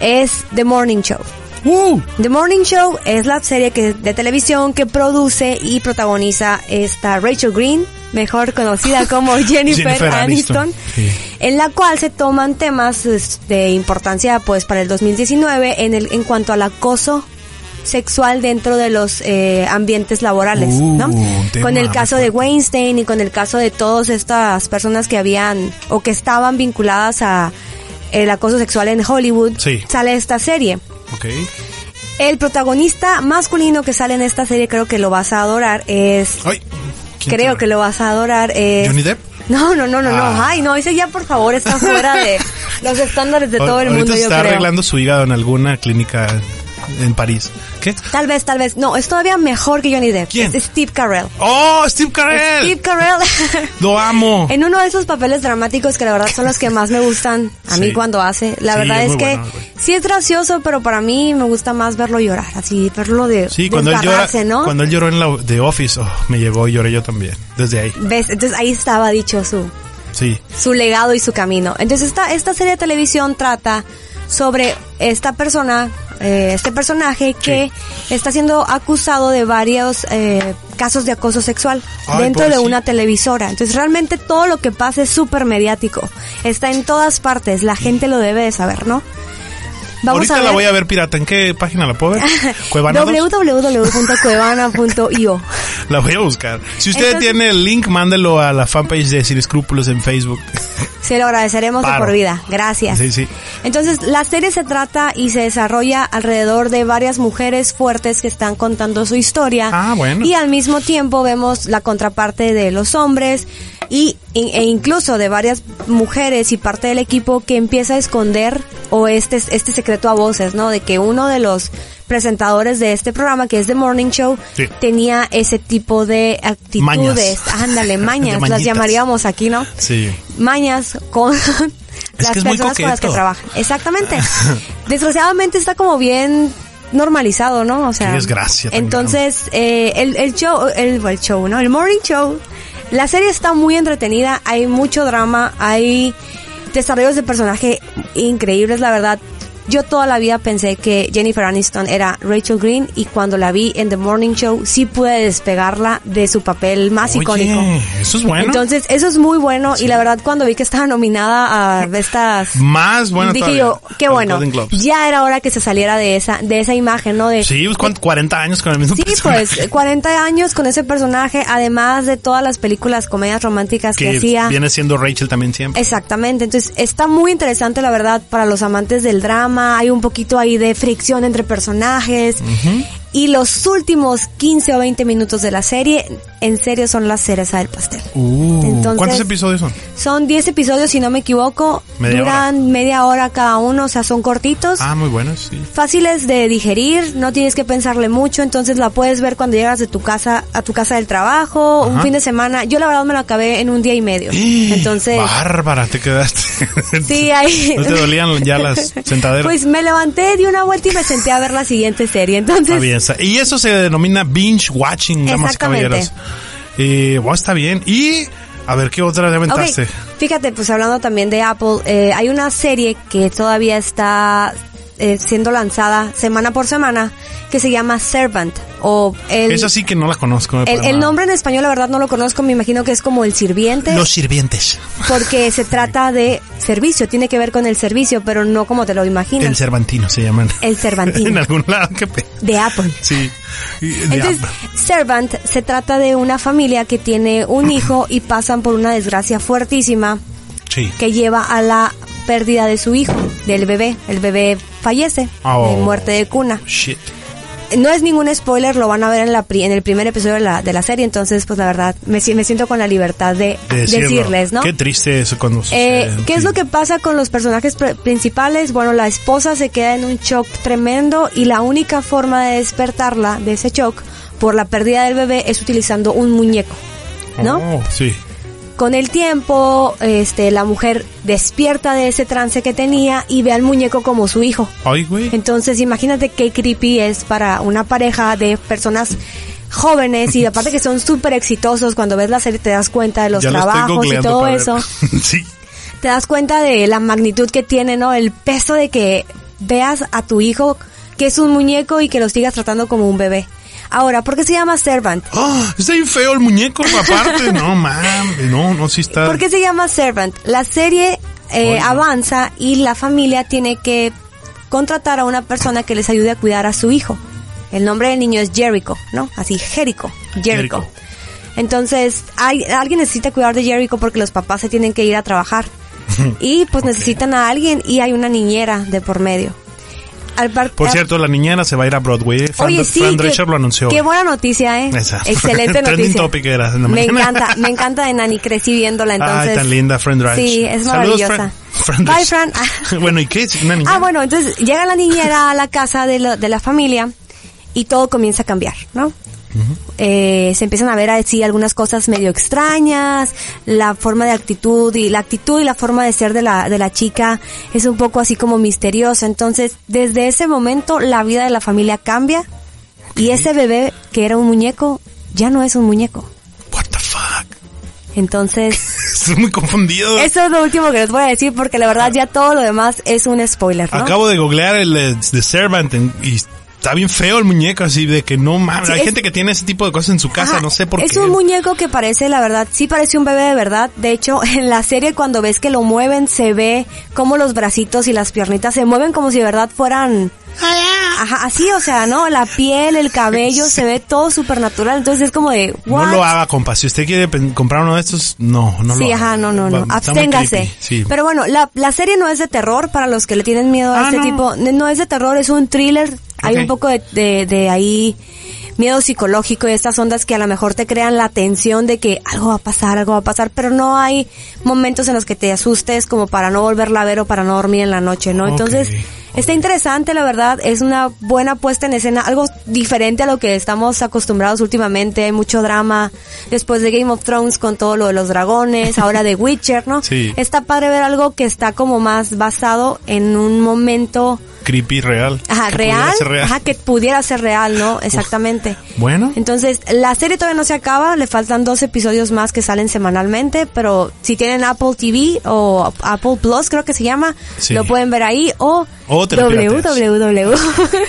S2: Es The Morning Show.
S1: ¡Uh!
S2: The Morning Show es la serie que, de televisión que produce y protagoniza esta Rachel Green, mejor conocida como Jennifer,
S1: Jennifer Aniston,
S2: Aniston,
S1: sí.
S2: en la cual se toman temas de importancia pues para el 2019 en el en cuanto al acoso sexual dentro de los eh, ambientes laborales,
S1: Uh,
S2: ¿no? Con el caso de. Weinstein y con el caso de todas estas personas que habían o que estaban vinculadas a el acoso sexual en Hollywood,
S1: Sí.
S2: sale esta serie.
S1: Ok.
S2: El protagonista masculino que sale en esta serie, creo que lo vas a adorar, es...
S1: Ay. ¿quién
S2: Creo
S1: te-
S2: que lo vas a adorar, es...
S1: ¿Johnny Depp?
S2: No, no, no, no, no.
S1: Ah.
S2: Ay, no, ese ya por favor está fuera de los estándares de todo el mundo, yo
S1: está
S2: creo.
S1: arreglando su hígado en alguna clínica en París. ¿Qué?
S2: Tal vez, tal vez. No, es todavía mejor que Johnny Depp.
S1: ¿Quién?
S2: Es Steve Carell.
S1: ¡Oh, Steve Carell!
S2: Steve Carell.
S1: Lo amo.
S2: en uno de esos papeles dramáticos que la verdad son los que más me gustan a mí
S1: Sí.
S2: cuando hace. La
S1: Sí,
S2: verdad
S1: es
S2: que
S1: bueno,
S2: sí es gracioso, pero para mí me gusta más verlo llorar, así verlo de
S1: Sí, cuando él llora,
S2: ¿no?
S1: cuando él lloró en la The Office, oh, me llegó y lloré yo también. Desde ahí.
S2: ¿Ves? Entonces ahí estaba dicho su
S1: Sí.
S2: su legado y su camino. Entonces esta, esta serie de televisión trata sobre esta persona, eh, este personaje que está siendo acusado de varios eh, casos de acoso sexual
S1: Ay,
S2: dentro de una televisora. Entonces realmente todo lo que pasa es súper mediático. Está en todas partes, la gente lo debe de saber, ¿no?
S1: Ahorita la voy a ver pirata. ¿En qué página la puedo ver? Cuevana 2?
S2: www.cuevana.io
S1: La voy a buscar. Si usted
S2: Entonces-
S1: tiene el link, mándelo a la fanpage de Sin Escrúpulos en Facebook.
S2: Se lo agradeceremos de por vida. Gracias.
S1: Sí, sí.
S2: Entonces, la serie se trata y se desarrolla alrededor de varias mujeres fuertes que están contando su historia.
S1: Ah, bueno.
S2: Y al mismo tiempo vemos la contraparte de los hombres y, e incluso de varias mujeres y parte del equipo que empieza a esconder o este, este secreto a voces, ¿no? De que uno de los presentadores de este programa, que es The Morning Show,
S1: Sí.
S2: tenía ese tipo de actitudes.
S1: Mañas.
S2: Ándale, mañas, las llamaríamos aquí, ¿no?
S1: Sí.
S2: mañas con las
S1: es
S2: personas con las que trabajan. Exactamente. Desgraciadamente está como bien normalizado, ¿no? O sea,
S1: Qué desgracia
S2: Entonces, eh, el, el show, el, el show, ¿no? El morning show, la serie está muy entretenida, hay mucho drama, hay desarrollos de personaje increíbles, la verdad. Yo toda la vida pensé que Jennifer Aniston era Rachel Green y cuando la vi en The Morning Show sí pude despegarla de su papel más
S1: Oye,
S2: icónico.
S1: eso es bueno.
S2: Entonces, eso es muy bueno y la verdad cuando vi que estaba nominada a estas
S1: Más bueno
S2: dije
S1: todavía,
S2: yo, qué bueno. Ya era hora que se saliera de esa de esa imagen, ¿no? De
S1: Sí, pues, ¿cuánto? 40 años con el mismo
S2: Sí,
S1: personaje.
S2: pues 40 años con ese personaje, además de todas las películas comedias románticas que,
S1: que
S2: hacía.
S1: viene siendo Rachel también siempre.
S2: Exactamente, entonces está muy interesante la verdad para los amantes del drama, hay un poquito ahí de fricción entre personajes y los últimos 15 o 20 minutos de la serie en serio son la cereza del pastel.
S1: Uh,
S2: Entonces-
S1: ¿Cuántos episodios son?
S2: Son 10 episodios si no me equivoco,
S1: Media
S2: duran media hora cada uno, o sea, son cortitos.
S1: Ah, muy buenos, sí.
S2: Fáciles de digerir, no tienes que pensarle mucho, entonces la puedes ver cuando llegas de tu casa a tu casa del trabajo, un fin de semana. Yo la verdad me lo acabé en un día y medio. Entonces,
S1: Bárbara, te quedaste.
S2: sí, ahí.
S1: ¿No te dolían ya las sentaderas?
S2: Pues me levanté, di una vuelta y me senté a ver la siguiente serie. Entonces,
S1: bien, Y eso se denomina binge watching, damas y caballeros. Eh, bueno, está bien. Y a ver, ¿qué otra le aventaste?
S2: Fíjate, pues hablando también de Apple, eh, hay una serie que todavía está eh, siendo lanzada semana por semana que se llama Servant o el,
S1: Esa sí que no la conozco.
S2: el,
S1: para
S2: el nombre en español la verdad no lo conozco, me imagino que es como el sirviente
S1: Los sirvientes.
S2: porque se trata de servicio, tiene que ver con el servicio, pero no como te lo imaginas.
S1: El Cervantino se llaman.
S2: El Cervantino.
S1: en algún lado. Qué pe-
S2: de Apple.
S1: Sí. De
S2: Entonces,
S1: Apple.
S2: Servant se trata de una familia que tiene un hijo y pasan por una desgracia fuertísima
S1: Sí.
S2: que lleva a la pérdida de su hijo, del bebé. El bebé fallece
S1: Oh.
S2: de muerte de cuna.
S1: Shit.
S2: No es ningún spoiler, lo van a ver en, la pri- en el primer episodio de la, de la serie, entonces pues la verdad me, si- me siento con la libertad de, decirles, ¿no?
S1: Qué triste eso cuando sucede.
S2: Eh, ¿Qué es lo que pasa con los personajes pr- principales? Bueno, la esposa se queda en un shock tremendo y la única forma de despertarla de ese shock por la pérdida del bebé es utilizando un muñeco, ¿no?
S1: Oh, sí.
S2: Con el tiempo, este, la mujer despierta de ese trance que tenía y ve al muñeco como su hijo.
S1: Ay, güey.
S2: Entonces, imagínate qué creepy es para una pareja de personas jóvenes y aparte que son súper exitosos. Cuando ves la serie te das cuenta de los
S1: Ya
S2: trabajos y todo eso.
S1: sí.
S2: Te das cuenta de la magnitud que tiene, ¿no? El peso de que veas a tu hijo que es un muñeco y que lo sigas tratando como un bebé. Ahora, ¿por qué se llama Servant?
S1: Ah, está bien feo el muñeco, aparte. no, mames. No, no, sí está.
S2: ¿Por qué se llama Servant? La serie eh, avanza y la familia tiene que contratar a una persona que les ayude a cuidar a su hijo. El nombre del niño es Jericho, ¿no? Así, Jericho. Jericho.
S1: Jericho.
S2: Entonces, hay, alguien necesita cuidar de Jericho porque los papás se tienen que ir a trabajar. y pues necesitan a alguien y hay una niñera de por medio. Al
S1: Por cierto, la niñera se va a ir a Broadway. Fran,
S2: Oye, sí,
S1: Fran
S2: qué-
S1: Drescher lo anunció.
S2: Qué buena noticia, ¿eh? Excelente noticia.
S1: topic era en la
S2: me encanta, me encanta de Nani, crecí viéndola entonces.
S1: Ay, tan linda, Fran Drescher.
S2: Sí, es
S1: Saludos,
S2: maravillosa.
S1: Fran. Fran
S2: Bye. Fran.
S1: bueno, ¿y qué? es? ¿Una niñera?
S2: Ah, bueno, entonces llega la niñera a la casa de, lo- de la familia y todo comienza a cambiar, ¿no? Eh, se empiezan a ver así algunas cosas medio extrañas, la forma de actitud y la actitud y la forma de ser de la, de la chica es un poco así como misteriosa. Entonces, desde ese momento la vida de la familia cambia y ese bebé que era un muñeco ya no es un muñeco.
S1: What the fuck?
S2: Entonces,
S1: Estoy muy confundido.
S2: eso es lo último que les voy a decir porque la verdad ya todo lo demás es un spoiler, ¿no?
S1: Acabo de googlear el eh, The Servant y está bien feo el muñeco, así de que no mames.
S2: Sí,
S1: Hay
S2: es-
S1: gente que tiene ese tipo de cosas en su casa,
S2: Ajá,
S1: no sé por
S2: es
S1: qué.
S2: un muñeco que parece, la verdad, sí parece un bebé de verdad. De hecho, en la serie cuando ves que lo mueven, se ve como los bracitos y las piernitas se mueven como si de verdad fueran... Ajá, así, o sea, ¿no? La piel, el cabello, se ve todo súper natural. Entonces es como de,
S1: No
S2: ¿what?
S1: lo haga, compa. Si usted quiere comprar uno de estos, no, no lo
S2: sí,
S1: haga.
S2: ajá, no, no, no. Absténgase.
S1: Sí.
S2: Pero bueno, la, la serie no es de terror para los que le tienen miedo a
S1: Ah,
S2: este
S1: no.
S2: tipo. No es de terror, es un thriller. Hay un poco de, de, de ahí miedo psicológico y estas ondas que a lo mejor te crean la tensión de que algo va a pasar, algo va a pasar, pero no hay momentos en los que te asustes como para no volverla a ver o para no dormir en la noche, ¿no? Entonces, está interesante, la verdad, es una buena puesta en escena, algo diferente a lo que estamos acostumbrados últimamente, hay mucho drama, después de Game of Thrones con todo lo de los dragones, ahora de Witcher, ¿no?
S1: Sí.
S2: Está padre ver algo que está como más basado en un momento
S1: Creepy real.
S2: Ajá,
S1: Que
S2: real,
S1: pudiera ser real.
S2: Ajá, que pudiera ser real, ¿no? Exactamente.
S1: Bueno.
S2: Entonces, la serie todavía no se acaba, le faltan dos episodios más que salen semanalmente, pero si tienen Apple TV o Apple Plus, creo que se llama,
S1: Sí.
S2: lo pueden ver ahí o, Www.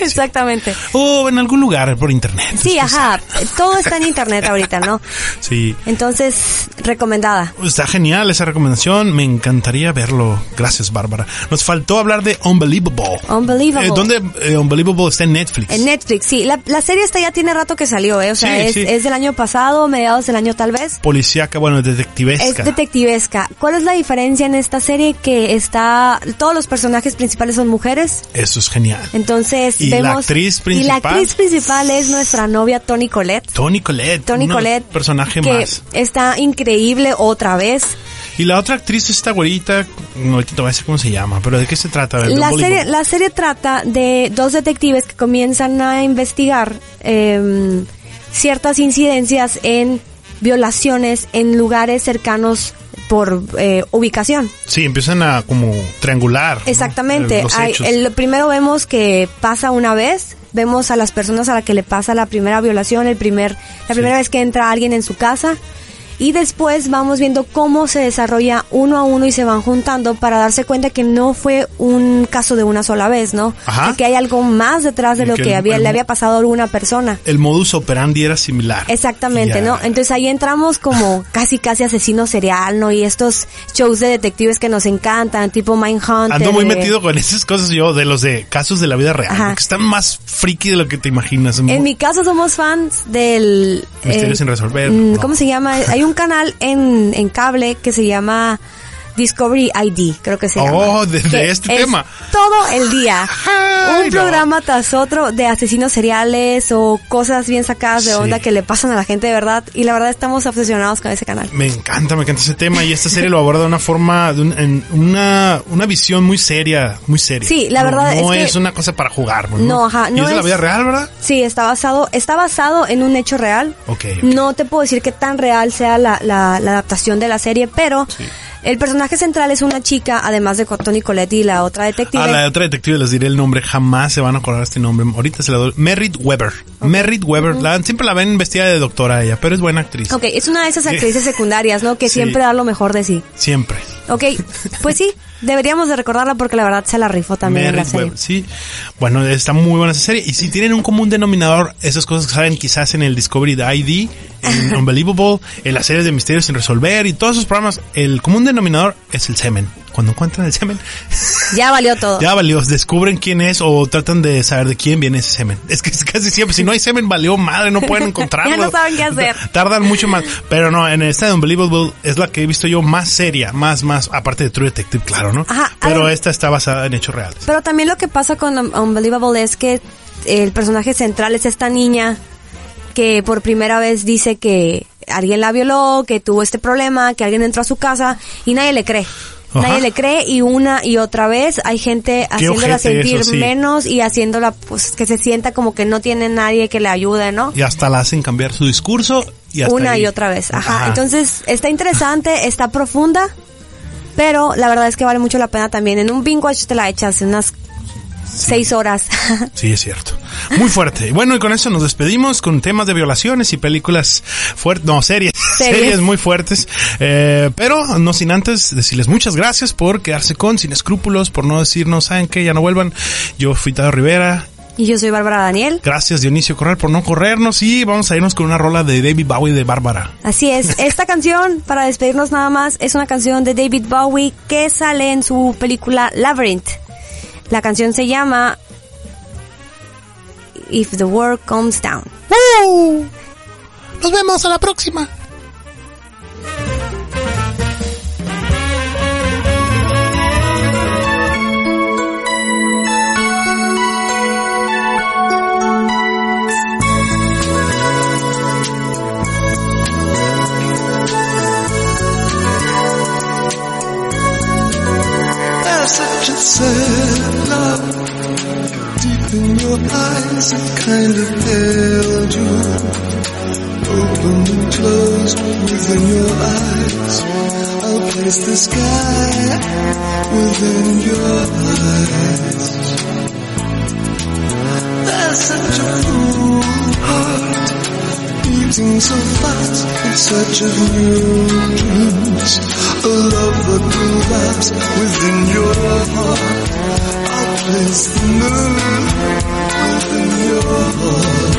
S2: Exactamente.
S1: O en algún lugar por internet.
S2: Sí, ajá, todo está en internet ahorita, ¿no?
S1: Sí.
S2: Entonces, recomendada.
S1: Está genial esa recomendación. Me encantaría verlo. Gracias, Bárbara. Nos faltó hablar de Unbelievable.
S2: Unbelievable.
S1: Eh, ¿Dónde eh, Unbelievable está en Netflix?
S2: En Netflix, sí. La, la serie esta ya tiene rato que salió, ¿eh? O sea,
S1: Sí,
S2: es,
S1: sí.
S2: es del año pasado, mediados del año tal vez.
S1: Policíaca, bueno, detectivesca.
S2: Es detectivesca. ¿Cuál es la diferencia en esta serie? Que está, todos los personajes principales son mujeres.
S1: Eso es genial.
S2: Entonces
S1: ¿Y la
S2: vemos.
S1: actriz
S2: Y la
S1: principal?
S2: actriz principal es nuestra novia Toni Collette.
S1: Tony Colette.
S2: Toni
S1: un
S2: Collette.
S1: personaje
S2: que
S1: más.
S2: está increíble otra vez.
S1: Y la otra actriz, esta güerita, no te voy a decir cómo se llama, pero ¿de qué se trata? Ver,
S2: La serie, la serie trata de dos detectives que comienzan a investigar em, ciertas incidencias en violaciones en lugares cercanos por eh, ubicación.
S1: Sí, empiezan a como triangular. ¿no?
S2: Exactamente.
S1: Los
S2: Hay- el, primero vemos que pasa una vez vemos a las personas a la que le pasa la primera violación, el primer, la primera vez que entra alguien en su casa y después vamos viendo cómo se desarrolla uno a uno y se van juntando para darse cuenta que no fue un caso de una sola vez, ¿no?
S1: Ajá.
S2: Que hay algo más detrás de lo
S1: que
S2: había,
S1: el
S2: le había pasado a alguna persona.
S1: El modus operandi era similar.
S2: Exactamente,
S1: Ya.
S2: ¿no? Entonces ahí entramos como casi casi asesino serial, ¿no? Y estos shows de detectives que nos encantan, tipo Mindhunter.
S1: Ando muy
S2: de-
S1: metido con esas cosas yo, de los de casos de la vida real, que están más friki de lo que te imaginas.
S2: En mi caso somos fans del...
S1: Misterios
S2: eh,
S1: sin resolver.
S2: mm,
S1: No.
S2: ¿Cómo se llama? Hay un canal en, en cable que se llama Discovery ID, creo que se llama.
S1: Oh, de- este
S2: es
S1: tema.
S2: Todo el día.
S1: Ay,
S2: un
S1: no.
S2: programa tras otro de asesinos seriales o cosas bien sacadas de
S1: Sí.
S2: onda que le pasan a la gente de verdad. Y la verdad estamos obsesionados con ese canal.
S1: Me encanta, me encanta ese tema y esta serie lo aborda de una forma, de un- en una, una visión muy seria, muy seria.
S2: Sí, la
S1: No-
S2: verdad
S1: no
S2: es que-
S1: es una cosa para jugar, ¿no?
S2: No, ajá,
S1: Y
S2: no
S1: es de la vida real, ¿verdad?
S2: Sí, está basado, está basado en un hecho real.
S1: Ok, ok.
S2: No te puedo decir que tan real sea la, la, la adaptación de la serie, pero
S1: Sí.
S2: El personaje central es una chica, además de Tony Coletti y la otra detective.
S1: A la otra detective les diré el nombre, jamás se van a acordar este nombre. Ahorita se la doy. Merritt Weber. Merritt Weber. La- siempre la ven vestida de doctora ella, pero es buena actriz.
S2: Ok, es una de esas actrices secundarias, ¿no? Que
S1: Sí.
S2: siempre da lo mejor de sí.
S1: Siempre.
S2: Ok, pues sí, deberíamos de recordarla porque la verdad se la rifó también en la serie.
S1: Sí. Bueno, está muy buena esa serie. Y si tienen un común denominador, esas cosas que salen quizás en el Discovery de ID, en Unbelievable, en las series de misterios sin resolver y todos esos programas, el común denominador es el semen. Cuando encuentran el semen,
S2: Ya valió todo.
S1: ya valió, descubren quién es o tratan de saber de quién viene ese semen. Es que casi siempre, si no hay semen, valió madre, no pueden encontrarlo.
S2: Ya no saben qué hacer.
S1: Tardan mucho más. Pero no, en esta de Unbelievable es la que he visto yo más seria, más, más, aparte de True Detective, claro, ¿no?
S2: Ajá,
S1: Pero esta está basada en hechos reales.
S2: Pero también lo que pasa con Un- Unbelievable es que el personaje central es esta niña que por primera vez dice que alguien la violó, que tuvo este problema, que alguien entró a su casa y nadie le cree.
S1: Ajá.
S2: Nadie le cree y una y otra vez hay gente haciéndola sentir
S1: eso, sí.
S2: menos y haciéndola pues que se sienta como que no tiene nadie que le ayude, ¿no?
S1: Y hasta la hacen cambiar su discurso y hasta
S2: Una
S1: ahí.
S2: y otra vez. Ajá. Entonces está interesante, está profunda, pero la verdad es que vale mucho la pena también. En un binge watch te la echas en unas seis horas.
S1: Sí, es cierto. Muy fuerte. Bueno, y con eso nos despedimos con temas de violaciones y películas fuertes, no, series, series,
S2: Series.
S1: muy fuertes. Eh, pero no sin antes decirles muchas gracias por quedarse con Sin Escrúpulos, por no decirnos, ¿saben qué? Ya no vuelvan. Yo fui Tado Rivera.
S2: y yo soy Bárbara Daniel.
S1: Gracias Dionisio Correr por no corrernos y vamos a irnos con una rola de David Bowie de Bárbara.
S2: Así es. Esta canción, para despedirnos nada más, es una canción de David Bowie que sale en su película Labyrinth. La canción se llama If the World Comes Down. ¡Woo!
S1: Nos vemos a la próxima.
S3: Such a sad love your eyes. It kind of held you open and closed within your eyes. I'll place the sky within your eyes. There's such a cool heart beating so fast in search of new dreams. A love that will last within your heart. I'll the moon within your heart.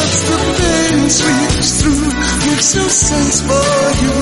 S3: As the pain sweeps through, makes no sense for you.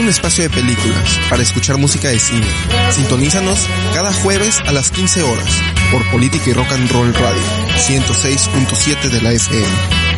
S5: un espacio de películas para escuchar música de cine. Sintonízanos cada jueves a las 15 horas por Política y Rock and Roll Radio 106.7 de la FM.